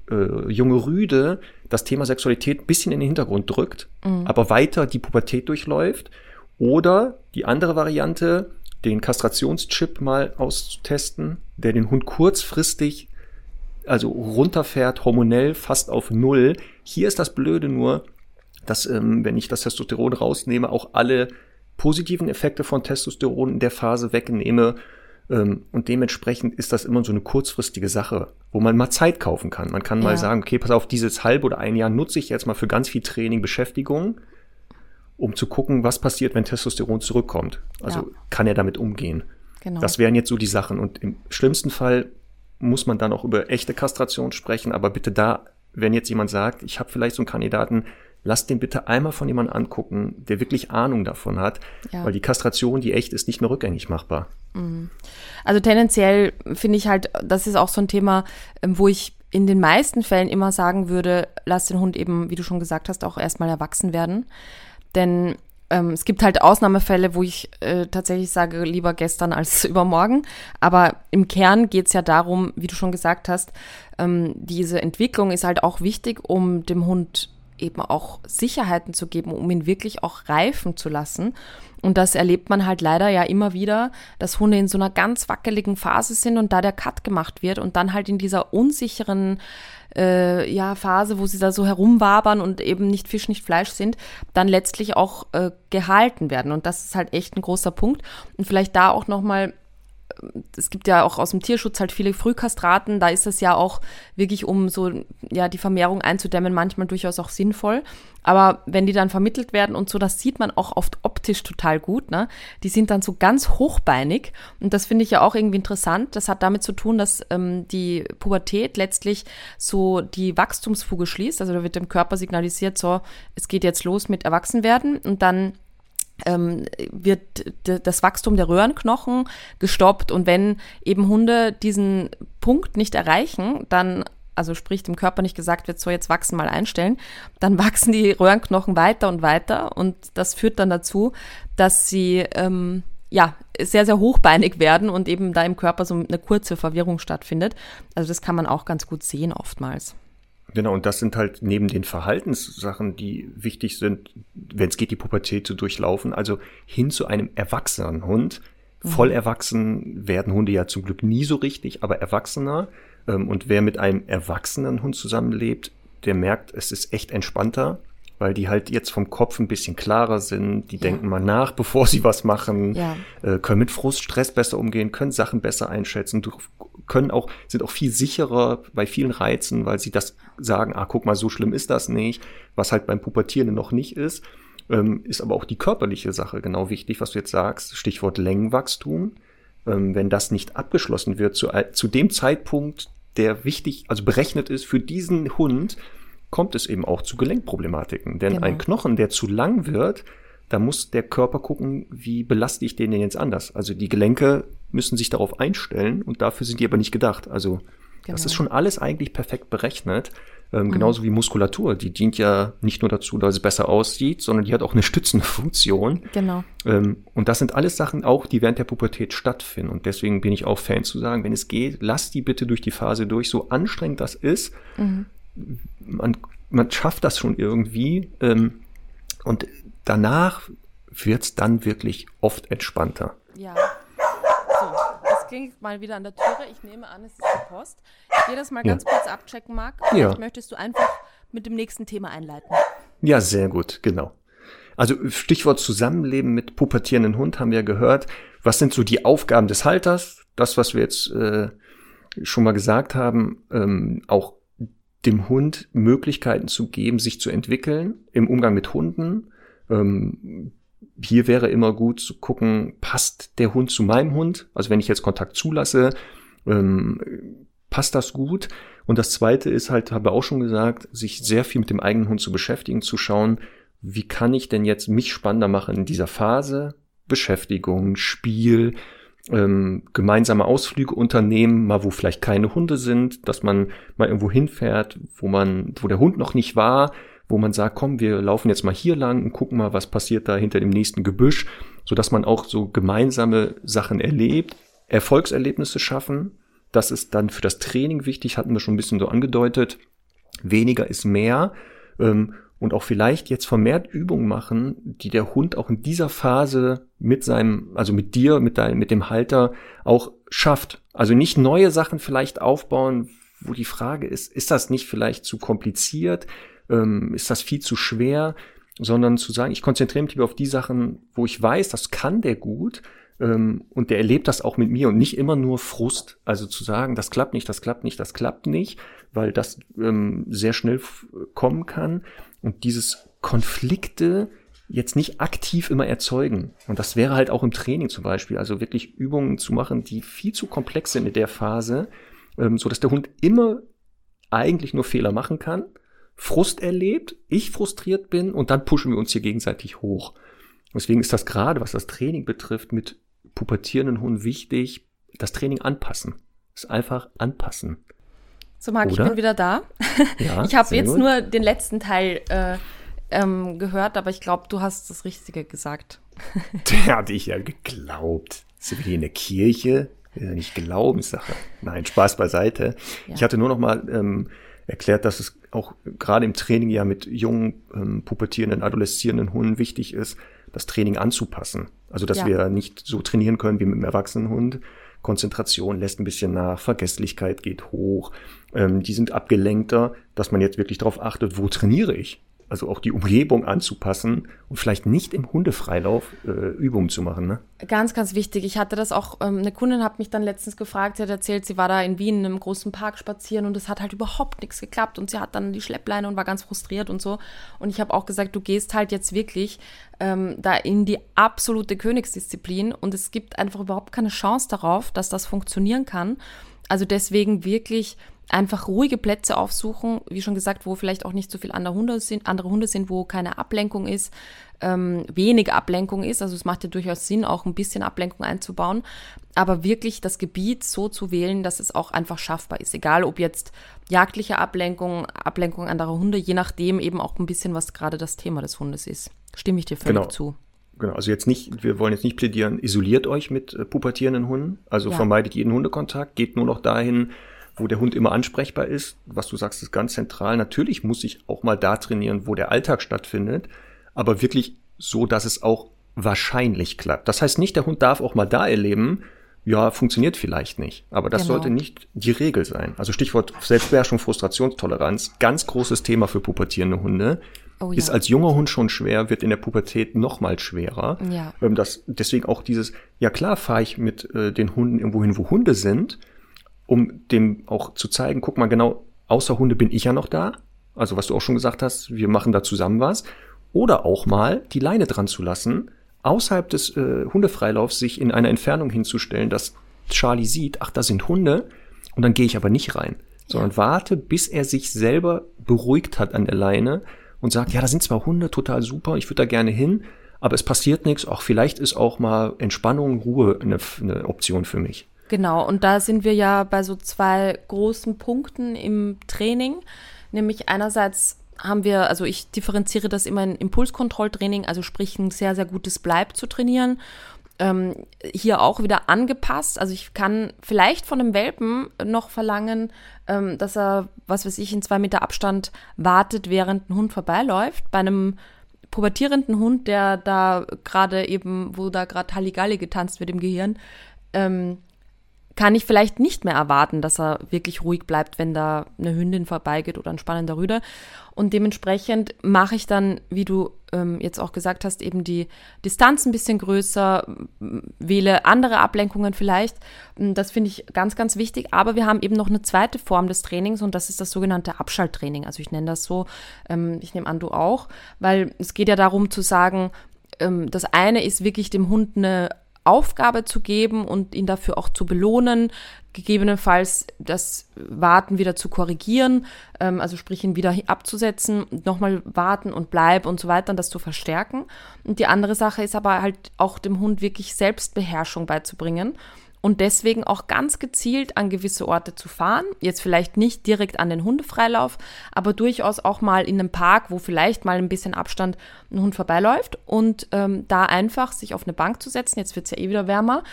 äh, junge Rüde das Thema Sexualität ein bisschen in den Hintergrund drückt, mhm. aber weiter die Pubertät durchläuft. Oder die andere Variante, den Kastrationschip mal auszutesten, der den Hund kurzfristig also runterfährt, hormonell fast auf Null. Hier ist das Blöde nur, dass, ähm, wenn ich das Testosteron rausnehme, auch alle positiven Effekte von Testosteron in der Phase wegnehme. Ähm, und dementsprechend ist das immer so eine kurzfristige Sache, wo man mal Zeit kaufen kann. Man kann ja. mal sagen, okay, pass auf, dieses halb oder ein Jahr nutze ich jetzt mal für ganz viel Training, Beschäftigung, um zu gucken, was passiert, wenn Testosteron zurückkommt. Also ja. kann er damit umgehen. Genau. Das wären jetzt so die Sachen. Und im schlimmsten Fall muss man dann auch über echte Kastration sprechen. Aber bitte da, wenn jetzt jemand sagt, ich habe vielleicht so einen Kandidaten, lasst den bitte einmal von jemandem angucken, der wirklich Ahnung davon hat, ja. weil die Kastration, die echt ist, nicht mehr rückgängig machbar. Mhm. Also tendenziell finde ich halt, das ist auch so ein Thema, ähm, wo ich in den meisten Fällen immer sagen würde, lass den Hund eben, wie du schon gesagt hast, auch erstmal erwachsen werden. Denn ähm, es gibt halt Ausnahmefälle, wo ich äh, tatsächlich sage, lieber gestern als übermorgen. Aber im Kern geht es ja darum, wie du schon gesagt hast, ähm, diese Entwicklung ist halt auch wichtig, um dem Hund eben auch Sicherheiten zu geben, um ihn wirklich auch reifen zu lassen. Und das erlebt man halt leider ja immer wieder, dass Hunde in so einer ganz wackeligen Phase sind und da der Cut gemacht wird und dann halt in dieser unsicheren äh, ja, Phase, wo sie da so herumwabern und eben nicht Fisch, nicht Fleisch sind, dann letztlich auch äh, gehalten werden. Und das ist halt echt ein großer Punkt. Und vielleicht da auch nochmal es gibt ja auch aus dem Tierschutz halt viele Frühkastraten, da ist es ja auch wirklich, um so ja die Vermehrung einzudämmen, manchmal durchaus auch sinnvoll. Aber wenn die dann vermittelt werden und so, das sieht man auch oft optisch total gut, ne? Die sind dann so ganz hochbeinig und das finde ich ja auch irgendwie interessant. Das hat damit zu tun, dass ähm, die Pubertät letztlich so die Wachstumsfuge schließt. Also da wird dem Körper signalisiert, so, es geht jetzt los mit Erwachsenwerden und dann ähm, wird das Wachstum der Röhrenknochen gestoppt. Und wenn eben Hunde diesen Punkt nicht erreichen, dann also sprich dem Körper nicht gesagt wird, so jetzt wachsen mal einstellen, dann wachsen die Röhrenknochen weiter und weiter und das führt dann dazu, dass sie ähm, ja sehr, sehr hochbeinig werden und eben da im Körper so eine kurze Verwirrung stattfindet. Also das kann man auch ganz gut sehen oftmals. Genau, und das sind halt neben den Verhaltenssachen, die wichtig sind, wenn es geht, die Pubertät zu durchlaufen, also hin zu einem erwachsenen Hund. Mhm. Voll erwachsen werden Hunde ja zum Glück nie so richtig, aber erwachsener. Ähm, und wer mit einem erwachsenen Hund zusammenlebt, der merkt, es ist echt entspannter. weil die halt jetzt vom Kopf ein bisschen klarer sind, die ja. denken mal nach, bevor sie was machen, ja. äh, können mit Frust, Stress besser umgehen, können Sachen besser einschätzen, können auch, sind auch viel sicherer bei vielen Reizen, weil sie das sagen, ah, guck mal, so schlimm ist das nicht, was halt beim Pubertierenden noch nicht ist. Ähm, ist aber auch die körperliche Sache genau wichtig, was du jetzt sagst, Stichwort Längenwachstum. Ähm, wenn das nicht abgeschlossen wird zu, zu dem Zeitpunkt, der wichtig, also berechnet ist für diesen Hund, kommt es eben auch zu Gelenkproblematiken. Denn genau. ein Knochen, der zu lang wird, da muss der Körper gucken, wie belaste ich den denn jetzt anders. Also die Gelenke müssen sich darauf einstellen und dafür sind die aber nicht gedacht. Also genau. das ist schon alles eigentlich perfekt berechnet. Ähm, mhm. Genauso wie Muskulatur. Die dient ja nicht nur dazu, dass es besser aussieht, sondern die hat auch eine stützende Funktion. Genau. Ähm, und das sind alles Sachen auch, die während der Pubertät stattfinden. Und deswegen bin ich auch Fan zu sagen, wenn es geht, lass die bitte durch die Phase durch, so anstrengend das ist. Mhm man, man schafft das schon irgendwie. Ähm, und danach wird es dann wirklich oft entspannter. Ja. Klingt mal wieder an der Türe. Ich nehme an, es ist die Post. Ich gehe das mal ja. ganz kurz abchecken, Marc. Vielleicht ja. möchtest du einfach mit dem nächsten Thema einleiten. Ja, sehr gut, genau. Also Stichwort Zusammenleben mit pubertierenden Hund haben wir gehört. Was sind so die Aufgaben des Halters? Das, was wir jetzt äh, schon mal gesagt haben, ähm, auch dem Hund Möglichkeiten zu geben, sich zu entwickeln im Umgang mit Hunden. Ähm, hier wäre immer gut zu gucken, passt der Hund zu meinem Hund? Also wenn ich jetzt Kontakt zulasse, ähm, passt das gut? Und das zweite ist halt, habe auch schon gesagt, sich sehr viel mit dem eigenen Hund zu beschäftigen, zu schauen, wie kann ich denn jetzt mich spannender machen in dieser Phase? Beschäftigung, Spiel, ähm, gemeinsame Ausflüge unternehmen, mal wo vielleicht keine Hunde sind, dass man mal irgendwo hinfährt, wo man, wo der Hund noch nicht war, wo man sagt, komm, wir laufen jetzt mal hier lang und gucken mal, was passiert da hinter dem nächsten Gebüsch, so dass man auch so gemeinsame Sachen erlebt, Erfolgserlebnisse schaffen. Das ist dann für das Training wichtig, hatten wir schon ein bisschen so angedeutet. Weniger ist mehr. Ähm, und auch vielleicht jetzt vermehrt Übungen machen, die der Hund auch in dieser Phase mit seinem, also mit dir, mit deinem, mit dem Halter auch schafft. Also nicht neue Sachen vielleicht aufbauen, wo die Frage ist, ist das nicht vielleicht zu kompliziert? Ähm, ist das viel zu schwer? Sondern zu sagen, ich konzentriere mich lieber auf die Sachen, wo ich weiß, das kann der gut ähm, und der erlebt das auch mit mir und nicht immer nur Frust. Also zu sagen, das klappt nicht, das klappt nicht, das klappt nicht, weil das ähm, sehr schnell kommen kann und dieses Konflikte jetzt nicht aktiv immer erzeugen. Und das wäre halt auch im Training zum Beispiel, also wirklich Übungen zu machen, die viel zu komplex sind in der Phase, ähm, so dass der Hund immer eigentlich nur Fehler machen kann, Frust erlebt, ich frustriert bin und dann pushen wir uns hier gegenseitig hoch. Deswegen ist das gerade, was das Training betrifft, mit pubertierenden Hunden wichtig, das Training anpassen. Das einfach anpassen. So, Marc, ich bin wieder da. Ja, ich habe jetzt gut. nur den letzten Teil äh, ähm, gehört, aber ich glaube, du hast das Richtige gesagt. Der hatte ich ja geglaubt. Sind wir hier in der Kirche? Ja nicht Glaubenssache. Nein, Spaß beiseite. Ja. Ich hatte nur noch mal ähm, erklärt, dass es auch gerade im Training ja mit jungen, ähm, pubertierenden, adoleszierenden Hunden wichtig ist, das Training anzupassen. Also, dass ja. wir nicht so trainieren können wie mit einem erwachsenen Hund, Konzentration lässt ein bisschen nach, Vergesslichkeit geht hoch, ähm, die sind abgelenkter, dass man jetzt wirklich darauf achtet, wo trainiere ich? Also auch die Umgebung anzupassen und vielleicht nicht im Hundefreilauf äh, Übungen zu machen. Ne? Ganz, ganz wichtig. Ich hatte das auch, ähm, eine Kundin hat mich dann letztens gefragt, sie hat erzählt, sie war da in Wien in einem großen Park spazieren und es hat halt überhaupt nichts geklappt und sie hat dann die Schleppleine und war ganz frustriert und so. Und ich habe auch gesagt, du gehst halt jetzt wirklich ähm, da in die absolute Königsdisziplin und es gibt einfach überhaupt keine Chance darauf, dass das funktionieren kann. Also deswegen wirklich einfach ruhige Plätze aufsuchen, wie schon gesagt, wo vielleicht auch nicht so viel andere Hunde sind, andere Hunde sind, wo keine Ablenkung ist, ähm, wenig Ablenkung ist. Also es macht ja durchaus Sinn, auch ein bisschen Ablenkung einzubauen, aber wirklich das Gebiet so zu wählen, dass es auch einfach schaffbar ist. Egal ob jetzt jagdliche Ablenkung, Ablenkung anderer Hunde, je nachdem eben auch ein bisschen, was gerade das Thema des Hundes ist. Stimme ich dir völlig genau. zu. Genau, also jetzt nicht, wir wollen jetzt nicht plädieren, isoliert euch mit äh, pubertierenden Hunden, also ja. vermeidet jeden Hundekontakt, geht nur noch dahin, wo der Hund immer ansprechbar ist. Was du sagst, ist ganz zentral. Natürlich muss ich auch mal da trainieren, wo der Alltag stattfindet, aber wirklich so, dass es auch wahrscheinlich klappt. Das heißt nicht, der Hund darf auch mal da erleben, ja, funktioniert vielleicht nicht. Aber das genau. sollte nicht die Regel sein. Also Stichwort Selbstbeherrschung, Frustrationstoleranz, ganz großes Thema für pubertierende Hunde. Oh ja. Ist als junger Hund schon schwer, wird in der Pubertät noch mal schwerer. Ja. Ähm, das, deswegen auch dieses, ja klar fahre ich mit äh, den Hunden irgendwo hin, wo Hunde sind, um dem auch zu zeigen, guck mal genau, außer Hunde bin ich ja noch da. Also was du auch schon gesagt hast, wir machen da zusammen was. Oder auch mal die Leine dran zu lassen, außerhalb des äh, Hundefreilaufs sich in einer Entfernung hinzustellen, dass Charlie sieht, ach, da sind Hunde, und dann gehe ich aber nicht rein, sondern warte, bis er sich selber beruhigt hat an der Leine und sagt, ja, da sind zwar Hunde, total super, ich würde da gerne hin, aber es passiert nichts, auch vielleicht ist auch mal Entspannung, Ruhe eine, eine Option für mich. Genau, und da sind wir ja bei so zwei großen Punkten im Training, nämlich einerseits haben wir, also ich differenziere das immer in Impulskontrolltraining, also sprich ein sehr, sehr gutes Bleib zu trainieren. Ähm, hier auch wieder angepasst. Also ich kann vielleicht von einem Welpen noch verlangen, ähm, dass er, was weiß ich, in zwei Meter Abstand wartet, während ein Hund vorbeiläuft. Bei einem pubertierenden Hund, der da gerade eben, wo da gerade Halligalli getanzt wird im Gehirn, ähm, kann ich vielleicht nicht mehr erwarten, dass er wirklich ruhig bleibt, wenn da eine Hündin vorbeigeht oder ein spannender Rüder. Und dementsprechend mache ich dann, wie du ähm, jetzt auch gesagt hast, eben die Distanz ein bisschen größer, wähle andere Ablenkungen vielleicht. Das finde ich ganz, ganz wichtig. Aber wir haben eben noch eine zweite Form des Trainings und das ist das sogenannte Abschalttraining. Also ich nenne das so, ähm, ich nehme an, du auch, weil es geht ja darum zu sagen, ähm, das eine ist wirklich dem Hund eine Aufgabe zu geben und ihn dafür auch zu belohnen, gegebenenfalls das Warten wieder zu korrigieren, ähm, also sprich ihn wieder abzusetzen, nochmal warten und bleib und so weiter und das zu verstärken. Und die andere Sache ist aber halt auch dem Hund wirklich Selbstbeherrschung beizubringen und deswegen auch ganz gezielt an gewisse Orte zu fahren. Jetzt vielleicht nicht direkt an den Hundefreilauf, aber durchaus auch mal in einem Park, wo vielleicht mal ein bisschen Abstand ein Hund vorbeiläuft und ähm, da einfach sich auf eine Bank zu setzen. Jetzt wird es ja eh wieder wärmer.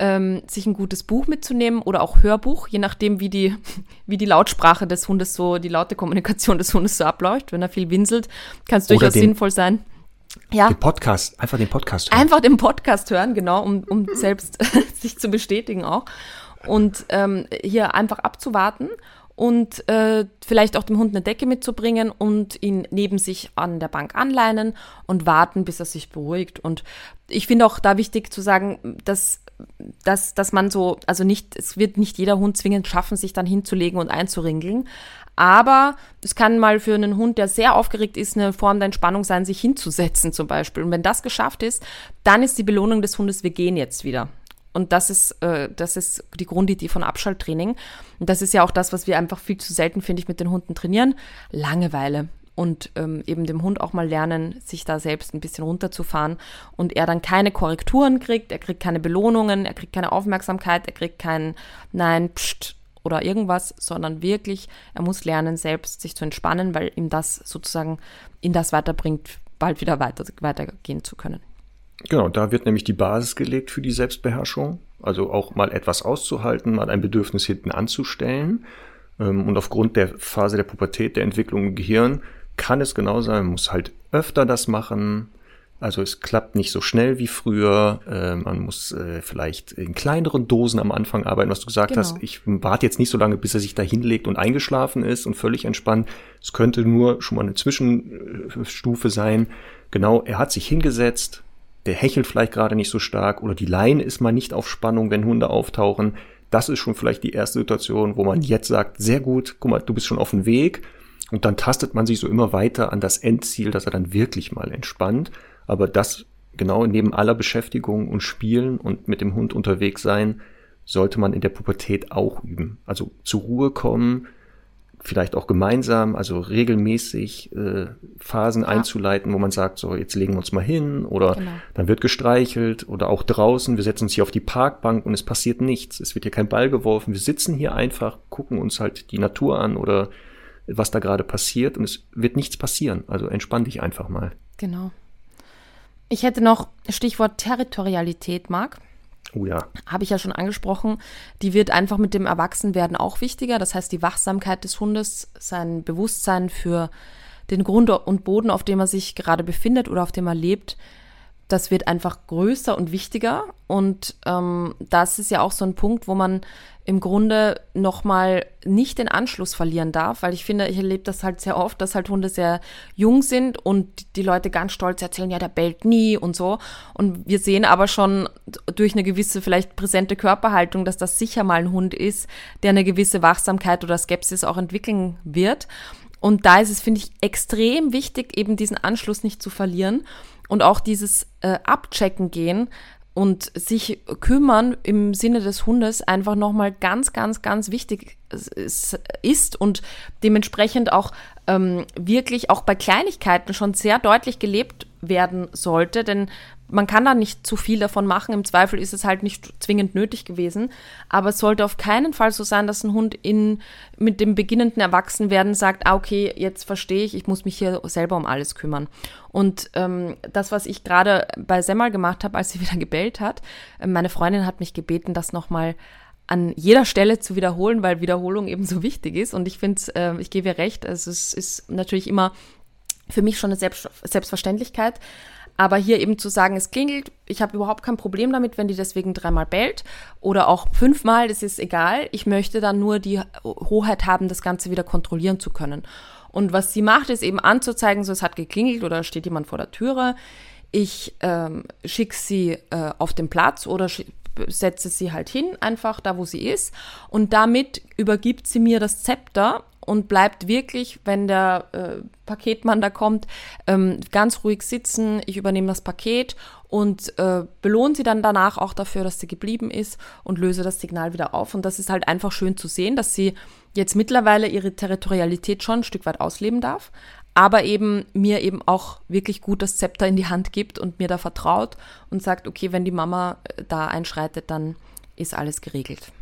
Ähm, sich ein gutes Buch mitzunehmen oder auch Hörbuch, je nachdem, wie die, wie die Lautsprache des Hundes so, die laute Kommunikation des Hundes so abläuft. Wenn er viel winselt, kann es durchaus den, sinnvoll sein. Ja. Den Podcast, einfach den Podcast hören. Einfach den Podcast hören, genau, um, um selbst sich zu bestätigen auch. Und ähm, hier einfach abzuwarten und äh, vielleicht auch dem Hund eine Decke mitzubringen und ihn neben sich an der Bank anleinen und warten, bis er sich beruhigt. Und ich finde auch da wichtig zu sagen, dass, dass, dass man so, also nicht, es wird nicht jeder Hund zwingend schaffen, sich dann hinzulegen und einzuringeln. Aber es kann mal für einen Hund, der sehr aufgeregt ist, eine Form der Entspannung sein, sich hinzusetzen zum Beispiel. Und wenn das geschafft ist, dann ist die Belohnung des Hundes, wir gehen jetzt wieder. Und das ist, äh, das ist die Grundidee von Abschalttraining. Und das ist ja auch das, was wir einfach viel zu selten, finde ich, mit den Hunden trainieren. Langeweile. Und ähm, eben dem Hund auch mal lernen, sich da selbst ein bisschen runterzufahren. Und er dann keine Korrekturen kriegt, er kriegt keine Belohnungen, er kriegt keine Aufmerksamkeit, er kriegt kein Nein, pst, oder irgendwas, sondern wirklich, er muss lernen, selbst sich zu entspannen, weil ihm das sozusagen ihn das weiterbringt, bald wieder weiter, weitergehen zu können. Genau, da wird nämlich die Basis gelegt für die Selbstbeherrschung. Also auch mal etwas auszuhalten, mal ein Bedürfnis hinten anzustellen. Ähm, und aufgrund der Phase der Pubertät, der Entwicklung im Gehirn, kann es genau sein, man muss halt öfter das machen, also es klappt nicht so schnell wie früher. Äh, man muss äh, vielleicht in kleineren Dosen am Anfang arbeiten, was du gesagt genau. hast. Ich warte jetzt nicht so lange, bis er sich da hinlegt und eingeschlafen ist und völlig entspannt. Es könnte nur schon mal eine Zwischenstufe sein. Genau, er hat sich hingesetzt, der hechelt vielleicht gerade nicht so stark oder die Leine ist mal nicht auf Spannung, wenn Hunde auftauchen. Das ist schon vielleicht die erste Situation, wo man jetzt sagt, sehr gut, guck mal, du bist schon auf dem Weg. Und dann tastet man sich so immer weiter an das Endziel, dass er dann wirklich mal entspannt. Aber das genau neben aller Beschäftigung und Spielen und mit dem Hund unterwegs sein, sollte man in der Pubertät auch üben. Also zur Ruhe kommen, vielleicht auch gemeinsam, also regelmäßig äh, Phasen ja. einzuleiten, wo man sagt, so jetzt legen wir uns mal hin oder genau. dann wird gestreichelt oder auch draußen, wir setzen uns hier auf die Parkbank und es passiert nichts. Es wird hier kein Ball geworfen, wir sitzen hier einfach, gucken uns halt die Natur an oder was da gerade passiert und es wird nichts passieren. Also entspann dich einfach mal. Genau. Ich hätte noch Stichwort Territorialität, Marc. Oh ja. Habe ich ja schon angesprochen. Die wird einfach mit dem Erwachsenwerden auch wichtiger. Das heißt, die Wachsamkeit des Hundes, sein Bewusstsein für den Grund und Boden, auf dem er sich gerade befindet oder auf dem er lebt, das wird einfach größer und wichtiger. Und ähm, das ist ja auch so ein Punkt, wo man im Grunde nochmal nicht den Anschluss verlieren darf, weil ich finde, ich erlebe das halt sehr oft, dass halt Hunde sehr jung sind und die Leute ganz stolz erzählen, ja, der bellt nie und so. Und wir sehen aber schon durch eine gewisse, vielleicht präsente Körperhaltung, dass das sicher mal ein Hund ist, der eine gewisse Wachsamkeit oder Skepsis auch entwickeln wird. Und da ist es, finde ich, extrem wichtig, eben diesen Anschluss nicht zu verlieren und auch dieses äh, Abchecken gehen, und sich kümmern im Sinne des Hundes einfach nochmal ganz, ganz, ganz wichtig ist und dementsprechend auch ähm, wirklich auch bei Kleinigkeiten schon sehr deutlich gelebt werden sollte, denn man kann da nicht zu viel davon machen. Im Zweifel ist es halt nicht zwingend nötig gewesen. Aber es sollte auf keinen Fall so sein, dass ein Hund in, mit dem beginnenden Erwachsenwerden sagt, ah, okay, jetzt verstehe ich, ich muss mich hier selber um alles kümmern. Und ähm, das, was ich gerade bei Semmel gemacht habe, als sie wieder gebellt hat, äh, meine Freundin hat mich gebeten, das nochmal an jeder Stelle zu wiederholen, weil Wiederholung eben so wichtig ist. Und ich finde, äh, ich gebe ihr recht, also es ist natürlich immer für mich schon eine Selbst Selbstverständlichkeit. Aber hier eben zu sagen, es klingelt, ich habe überhaupt kein Problem damit, wenn die deswegen dreimal bellt oder auch fünfmal, das ist egal. Ich möchte dann nur die Hoheit haben, das Ganze wieder kontrollieren zu können. Und was sie macht, ist eben anzuzeigen, so es hat geklingelt oder steht jemand vor der Türe. Ich ähm, schicke sie äh, auf den Platz oder setze sie halt hin, einfach da, wo sie ist. Und damit übergibt sie mir das Zepter und bleibt wirklich, wenn der äh, Paketmann da kommt, ähm, ganz ruhig sitzen. Ich übernehme das Paket und äh, belohne sie dann danach auch dafür, dass sie geblieben ist und löse das Signal wieder auf. Und das ist halt einfach schön zu sehen, dass sie jetzt mittlerweile ihre Territorialität schon ein Stück weit ausleben darf, aber eben mir eben auch wirklich gut das Zepter in die Hand gibt und mir da vertraut und sagt, okay, wenn die Mama äh, da einschreitet, dann ist alles geregelt.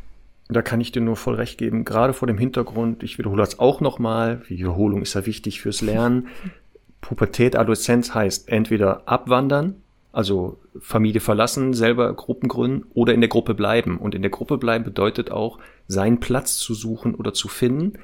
Da kann ich dir nur voll recht geben, gerade vor dem Hintergrund, ich wiederhole das auch nochmal, Wiederholung ist ja wichtig fürs Lernen. Pubertät, Adoleszenz heißt entweder abwandern, also Familie verlassen, selber Gruppen gründen oder in der Gruppe bleiben. Und in der Gruppe bleiben bedeutet auch, seinen Platz zu suchen oder zu finden.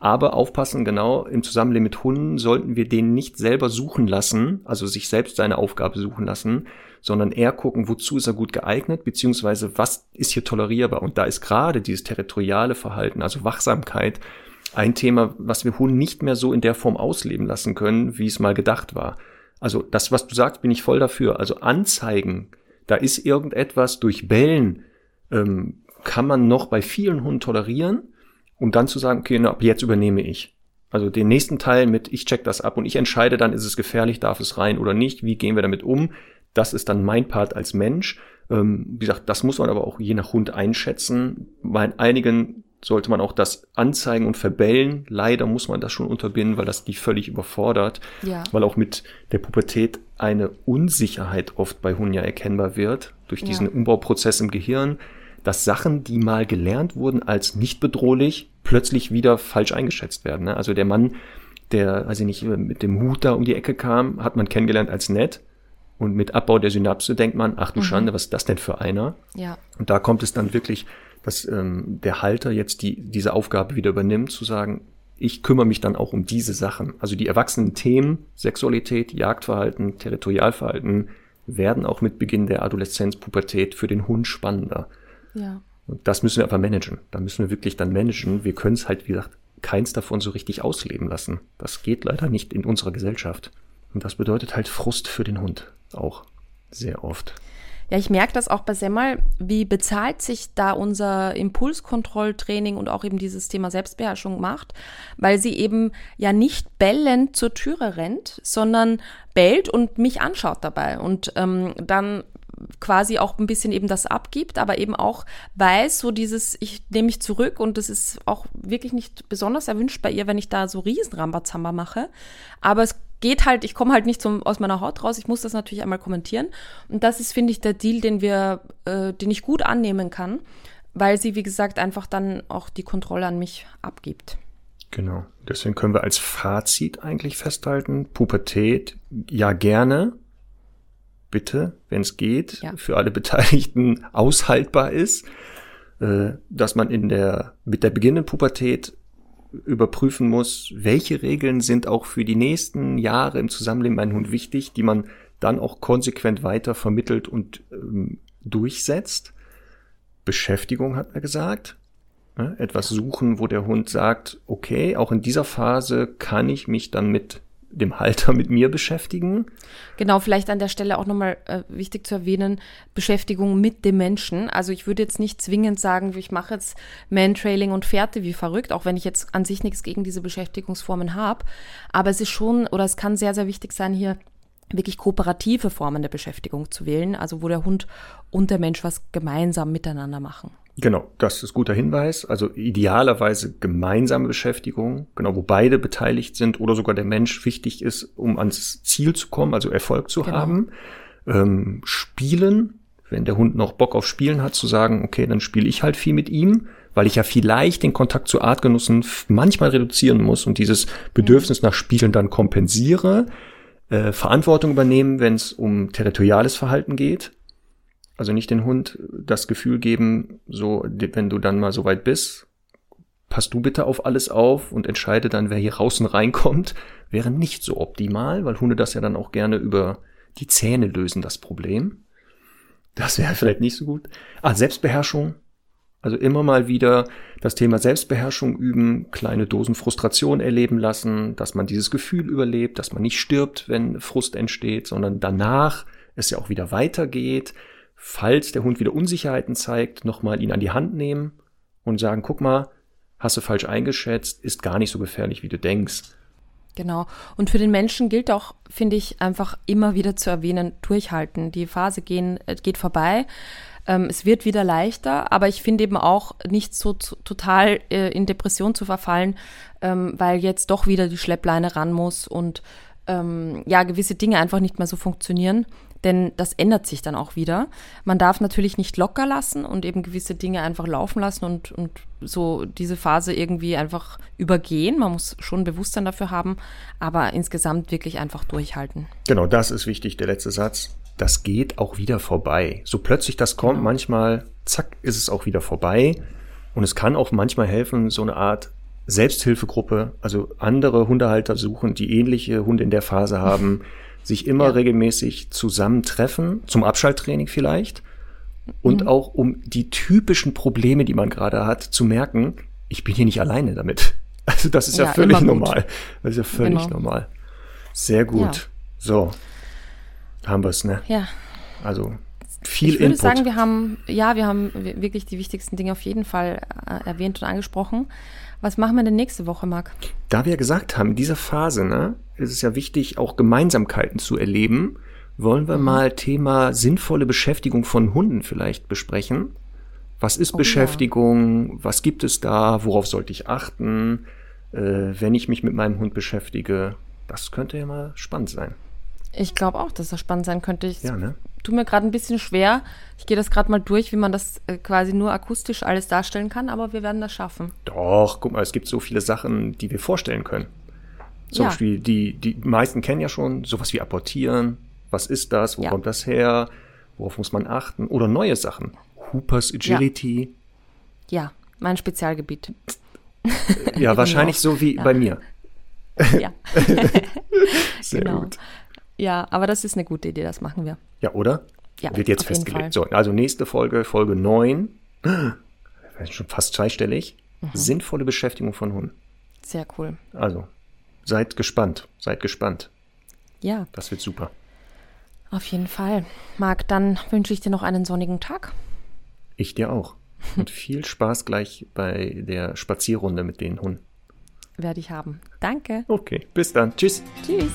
Aber aufpassen, genau, im Zusammenleben mit Hunden sollten wir den nicht selber suchen lassen, also sich selbst seine Aufgabe suchen lassen, sondern eher gucken, wozu ist er gut geeignet, beziehungsweise was ist hier tolerierbar. Und da ist gerade dieses territoriale Verhalten, also Wachsamkeit, ein Thema, was wir Hunden nicht mehr so in der Form ausleben lassen können, wie es mal gedacht war. Also das, was du sagst, bin ich voll dafür. Also Anzeigen, da ist irgendetwas durch Bellen, ähm, kann man noch bei vielen Hunden tolerieren, um dann zu sagen, okay, na, ab jetzt übernehme ich. Also den nächsten Teil mit, ich check das ab und ich entscheide dann, ist es gefährlich, darf es rein oder nicht, wie gehen wir damit um. Das ist dann mein Part als Mensch. Ähm, wie gesagt, das muss man aber auch je nach Hund einschätzen. Bei einigen sollte man auch das anzeigen und verbellen. Leider muss man das schon unterbinden, weil das die völlig überfordert. Ja. Weil auch mit der Pubertät eine Unsicherheit oft bei Hunden ja erkennbar wird durch diesen ja. Umbauprozess im Gehirn, dass Sachen, die mal gelernt wurden als nicht bedrohlich, plötzlich wieder falsch eingeschätzt werden. Ne? Also der Mann, der, weiß ich nicht, mit dem Hut da um die Ecke kam, hat man kennengelernt als nett. Und mit Abbau der Synapse denkt man, ach du mhm. Schande, was ist das denn für einer? Ja. Und da kommt es dann wirklich, dass ähm, der Halter jetzt die, diese Aufgabe wieder übernimmt, zu sagen, ich kümmere mich dann auch um diese Sachen. Also die erwachsenen Themen, Sexualität, Jagdverhalten, Territorialverhalten, werden auch mit Beginn der Adoleszenz, Pubertät für den Hund spannender. Ja. Und das müssen wir aber managen. Da müssen wir wirklich dann managen. Wir können es halt, wie gesagt, keins davon so richtig ausleben lassen. Das geht leider nicht in unserer Gesellschaft. Und das bedeutet halt Frust für den Hund auch sehr oft. Ja, ich merke das auch bei Semmel. Wie bezahlt sich da unser Impulskontrolltraining und auch eben dieses Thema Selbstbeherrschung macht? Weil sie eben ja nicht bellend zur Türe rennt, sondern bellt und mich anschaut dabei. Und ähm, dann quasi auch ein bisschen eben das abgibt, aber eben auch weiß, so dieses, ich nehme mich zurück und das ist auch wirklich nicht besonders erwünscht bei ihr, wenn ich da so Riesenrambazamba mache. Aber es geht halt, ich komme halt nicht zum, aus meiner Haut raus, ich muss das natürlich einmal kommentieren. Und das ist, finde ich, der Deal, den wir, äh, den ich gut annehmen kann, weil sie, wie gesagt, einfach dann auch die Kontrolle an mich abgibt. Genau. Deswegen können wir als Fazit eigentlich festhalten, Pubertät, ja gerne, bitte, wenn es geht, ja. für alle Beteiligten aushaltbar ist, äh, dass man in der, mit der beginnenden Pubertät überprüfen muss, welche Regeln sind auch für die nächsten Jahre im Zusammenleben mein Hund wichtig, die man dann auch konsequent weiter vermittelt und ähm, durchsetzt. Beschäftigung hat er gesagt. Ne? Etwas suchen, wo der Hund sagt, okay, auch in dieser Phase kann ich mich dann mit dem Halter mit mir beschäftigen. Genau, vielleicht an der Stelle auch nochmal äh, wichtig zu erwähnen, Beschäftigung mit dem Menschen. Also ich würde jetzt nicht zwingend sagen, ich mache jetzt Mantrailing und Fährte wie verrückt, auch wenn ich jetzt an sich nichts gegen diese Beschäftigungsformen habe. Aber es ist schon, oder es kann sehr, sehr wichtig sein, hier wirklich kooperative Formen der Beschäftigung zu wählen, also wo der Hund und der Mensch was gemeinsam miteinander machen. Genau, das ist guter Hinweis. Also idealerweise gemeinsame Beschäftigung, genau, wo beide beteiligt sind oder sogar der Mensch wichtig ist, um ans Ziel zu kommen, also Erfolg zu genau. haben. Ähm, spielen, wenn der Hund noch Bock auf Spielen hat, zu sagen, okay, dann spiele ich halt viel mit ihm, weil ich ja vielleicht den Kontakt zu Artgenossen manchmal reduzieren muss und dieses Bedürfnis nach Spielen dann kompensiere. Äh, Verantwortung übernehmen, wenn es um territoriales Verhalten geht, also nicht den Hund das Gefühl geben, so, wenn du dann mal so weit bist, pass du bitte auf alles auf und entscheide dann, wer hier draußen reinkommt, wäre nicht so optimal, weil Hunde das ja dann auch gerne über die Zähne lösen, das Problem. Das wäre vielleicht nicht so gut. Ah, Selbstbeherrschung. Also immer mal wieder das Thema Selbstbeherrschung üben, kleine Dosen Frustration erleben lassen, dass man dieses Gefühl überlebt, dass man nicht stirbt, wenn Frust entsteht, sondern danach es ja auch wieder weitergeht, falls der Hund wieder Unsicherheiten zeigt, nochmal ihn an die Hand nehmen und sagen, guck mal, hast du falsch eingeschätzt, ist gar nicht so gefährlich, wie du denkst. Genau. Und für den Menschen gilt auch, finde ich, einfach immer wieder zu erwähnen, durchhalten. Die Phase gehen, äh, geht vorbei. Ähm, es wird wieder leichter, aber ich finde eben auch nicht so total äh, in Depression zu verfallen, ähm, weil jetzt doch wieder die Schleppleine ran muss und ähm, ja, gewisse Dinge einfach nicht mehr so funktionieren denn das ändert sich dann auch wieder. Man darf natürlich nicht locker lassen und eben gewisse Dinge einfach laufen lassen und, und so diese Phase irgendwie einfach übergehen. Man muss schon Bewusstsein dafür haben, aber insgesamt wirklich einfach durchhalten. Genau, das ist wichtig, der letzte Satz. Das geht auch wieder vorbei. So plötzlich das kommt, genau. manchmal, zack, ist es auch wieder vorbei. Und es kann auch manchmal helfen, so eine Art Selbsthilfegruppe, also andere Hundehalter suchen, die ähnliche Hunde in der Phase haben, sich immer ja. regelmäßig zusammentreffen, zum Abschalttraining vielleicht. Und mhm. auch um die typischen Probleme, die man gerade hat, zu merken, ich bin hier nicht alleine damit. Also das ist ja, ja völlig normal. Das ist ja völlig genau. normal. Sehr gut. Ja. So, haben wir es, ne? Ja. Also viel Ich würde Input. sagen, wir haben, ja, wir haben wirklich die wichtigsten Dinge auf jeden Fall äh, erwähnt und angesprochen. Was machen wir denn nächste Woche, Marc? Da wir ja gesagt haben, in dieser Phase ne, ist es ja wichtig, auch Gemeinsamkeiten zu erleben, wollen wir mhm. mal Thema sinnvolle Beschäftigung von Hunden vielleicht besprechen. Was ist oh, Beschäftigung? Ja. Was gibt es da? Worauf sollte ich achten, äh, wenn ich mich mit meinem Hund beschäftige? Das könnte ja mal spannend sein. Ich glaube auch, dass das spannend sein könnte. Ich ja, ne? tue mir gerade ein bisschen schwer. Ich gehe das gerade mal durch, wie man das äh, quasi nur akustisch alles darstellen kann, aber wir werden das schaffen. Doch, guck mal, es gibt so viele Sachen, die wir vorstellen können. Zum ja. Beispiel, die, die meisten kennen ja schon sowas wie apportieren. Was ist das? Wo ja. kommt das her? Worauf muss man achten? Oder neue Sachen. Hoopers Agility. Ja, ja mein Spezialgebiet. Ja, wahrscheinlich so wie bei mir. Ja. Sehr genau. gut. Ja, aber das ist eine gute Idee, das machen wir. Ja, oder? Ja, Wird jetzt festgelegt. So, also nächste Folge, Folge 9, schon fast zweistellig, mhm. sinnvolle Beschäftigung von Hunden. Sehr cool. Also, seid gespannt, seid gespannt. Ja. Das wird super. Auf jeden Fall. Marc, dann wünsche ich dir noch einen sonnigen Tag. Ich dir auch. Und viel Spaß gleich bei der Spazierrunde mit den Hunden. Werde ich haben. Danke. Okay, bis dann. Tschüss. Tschüss.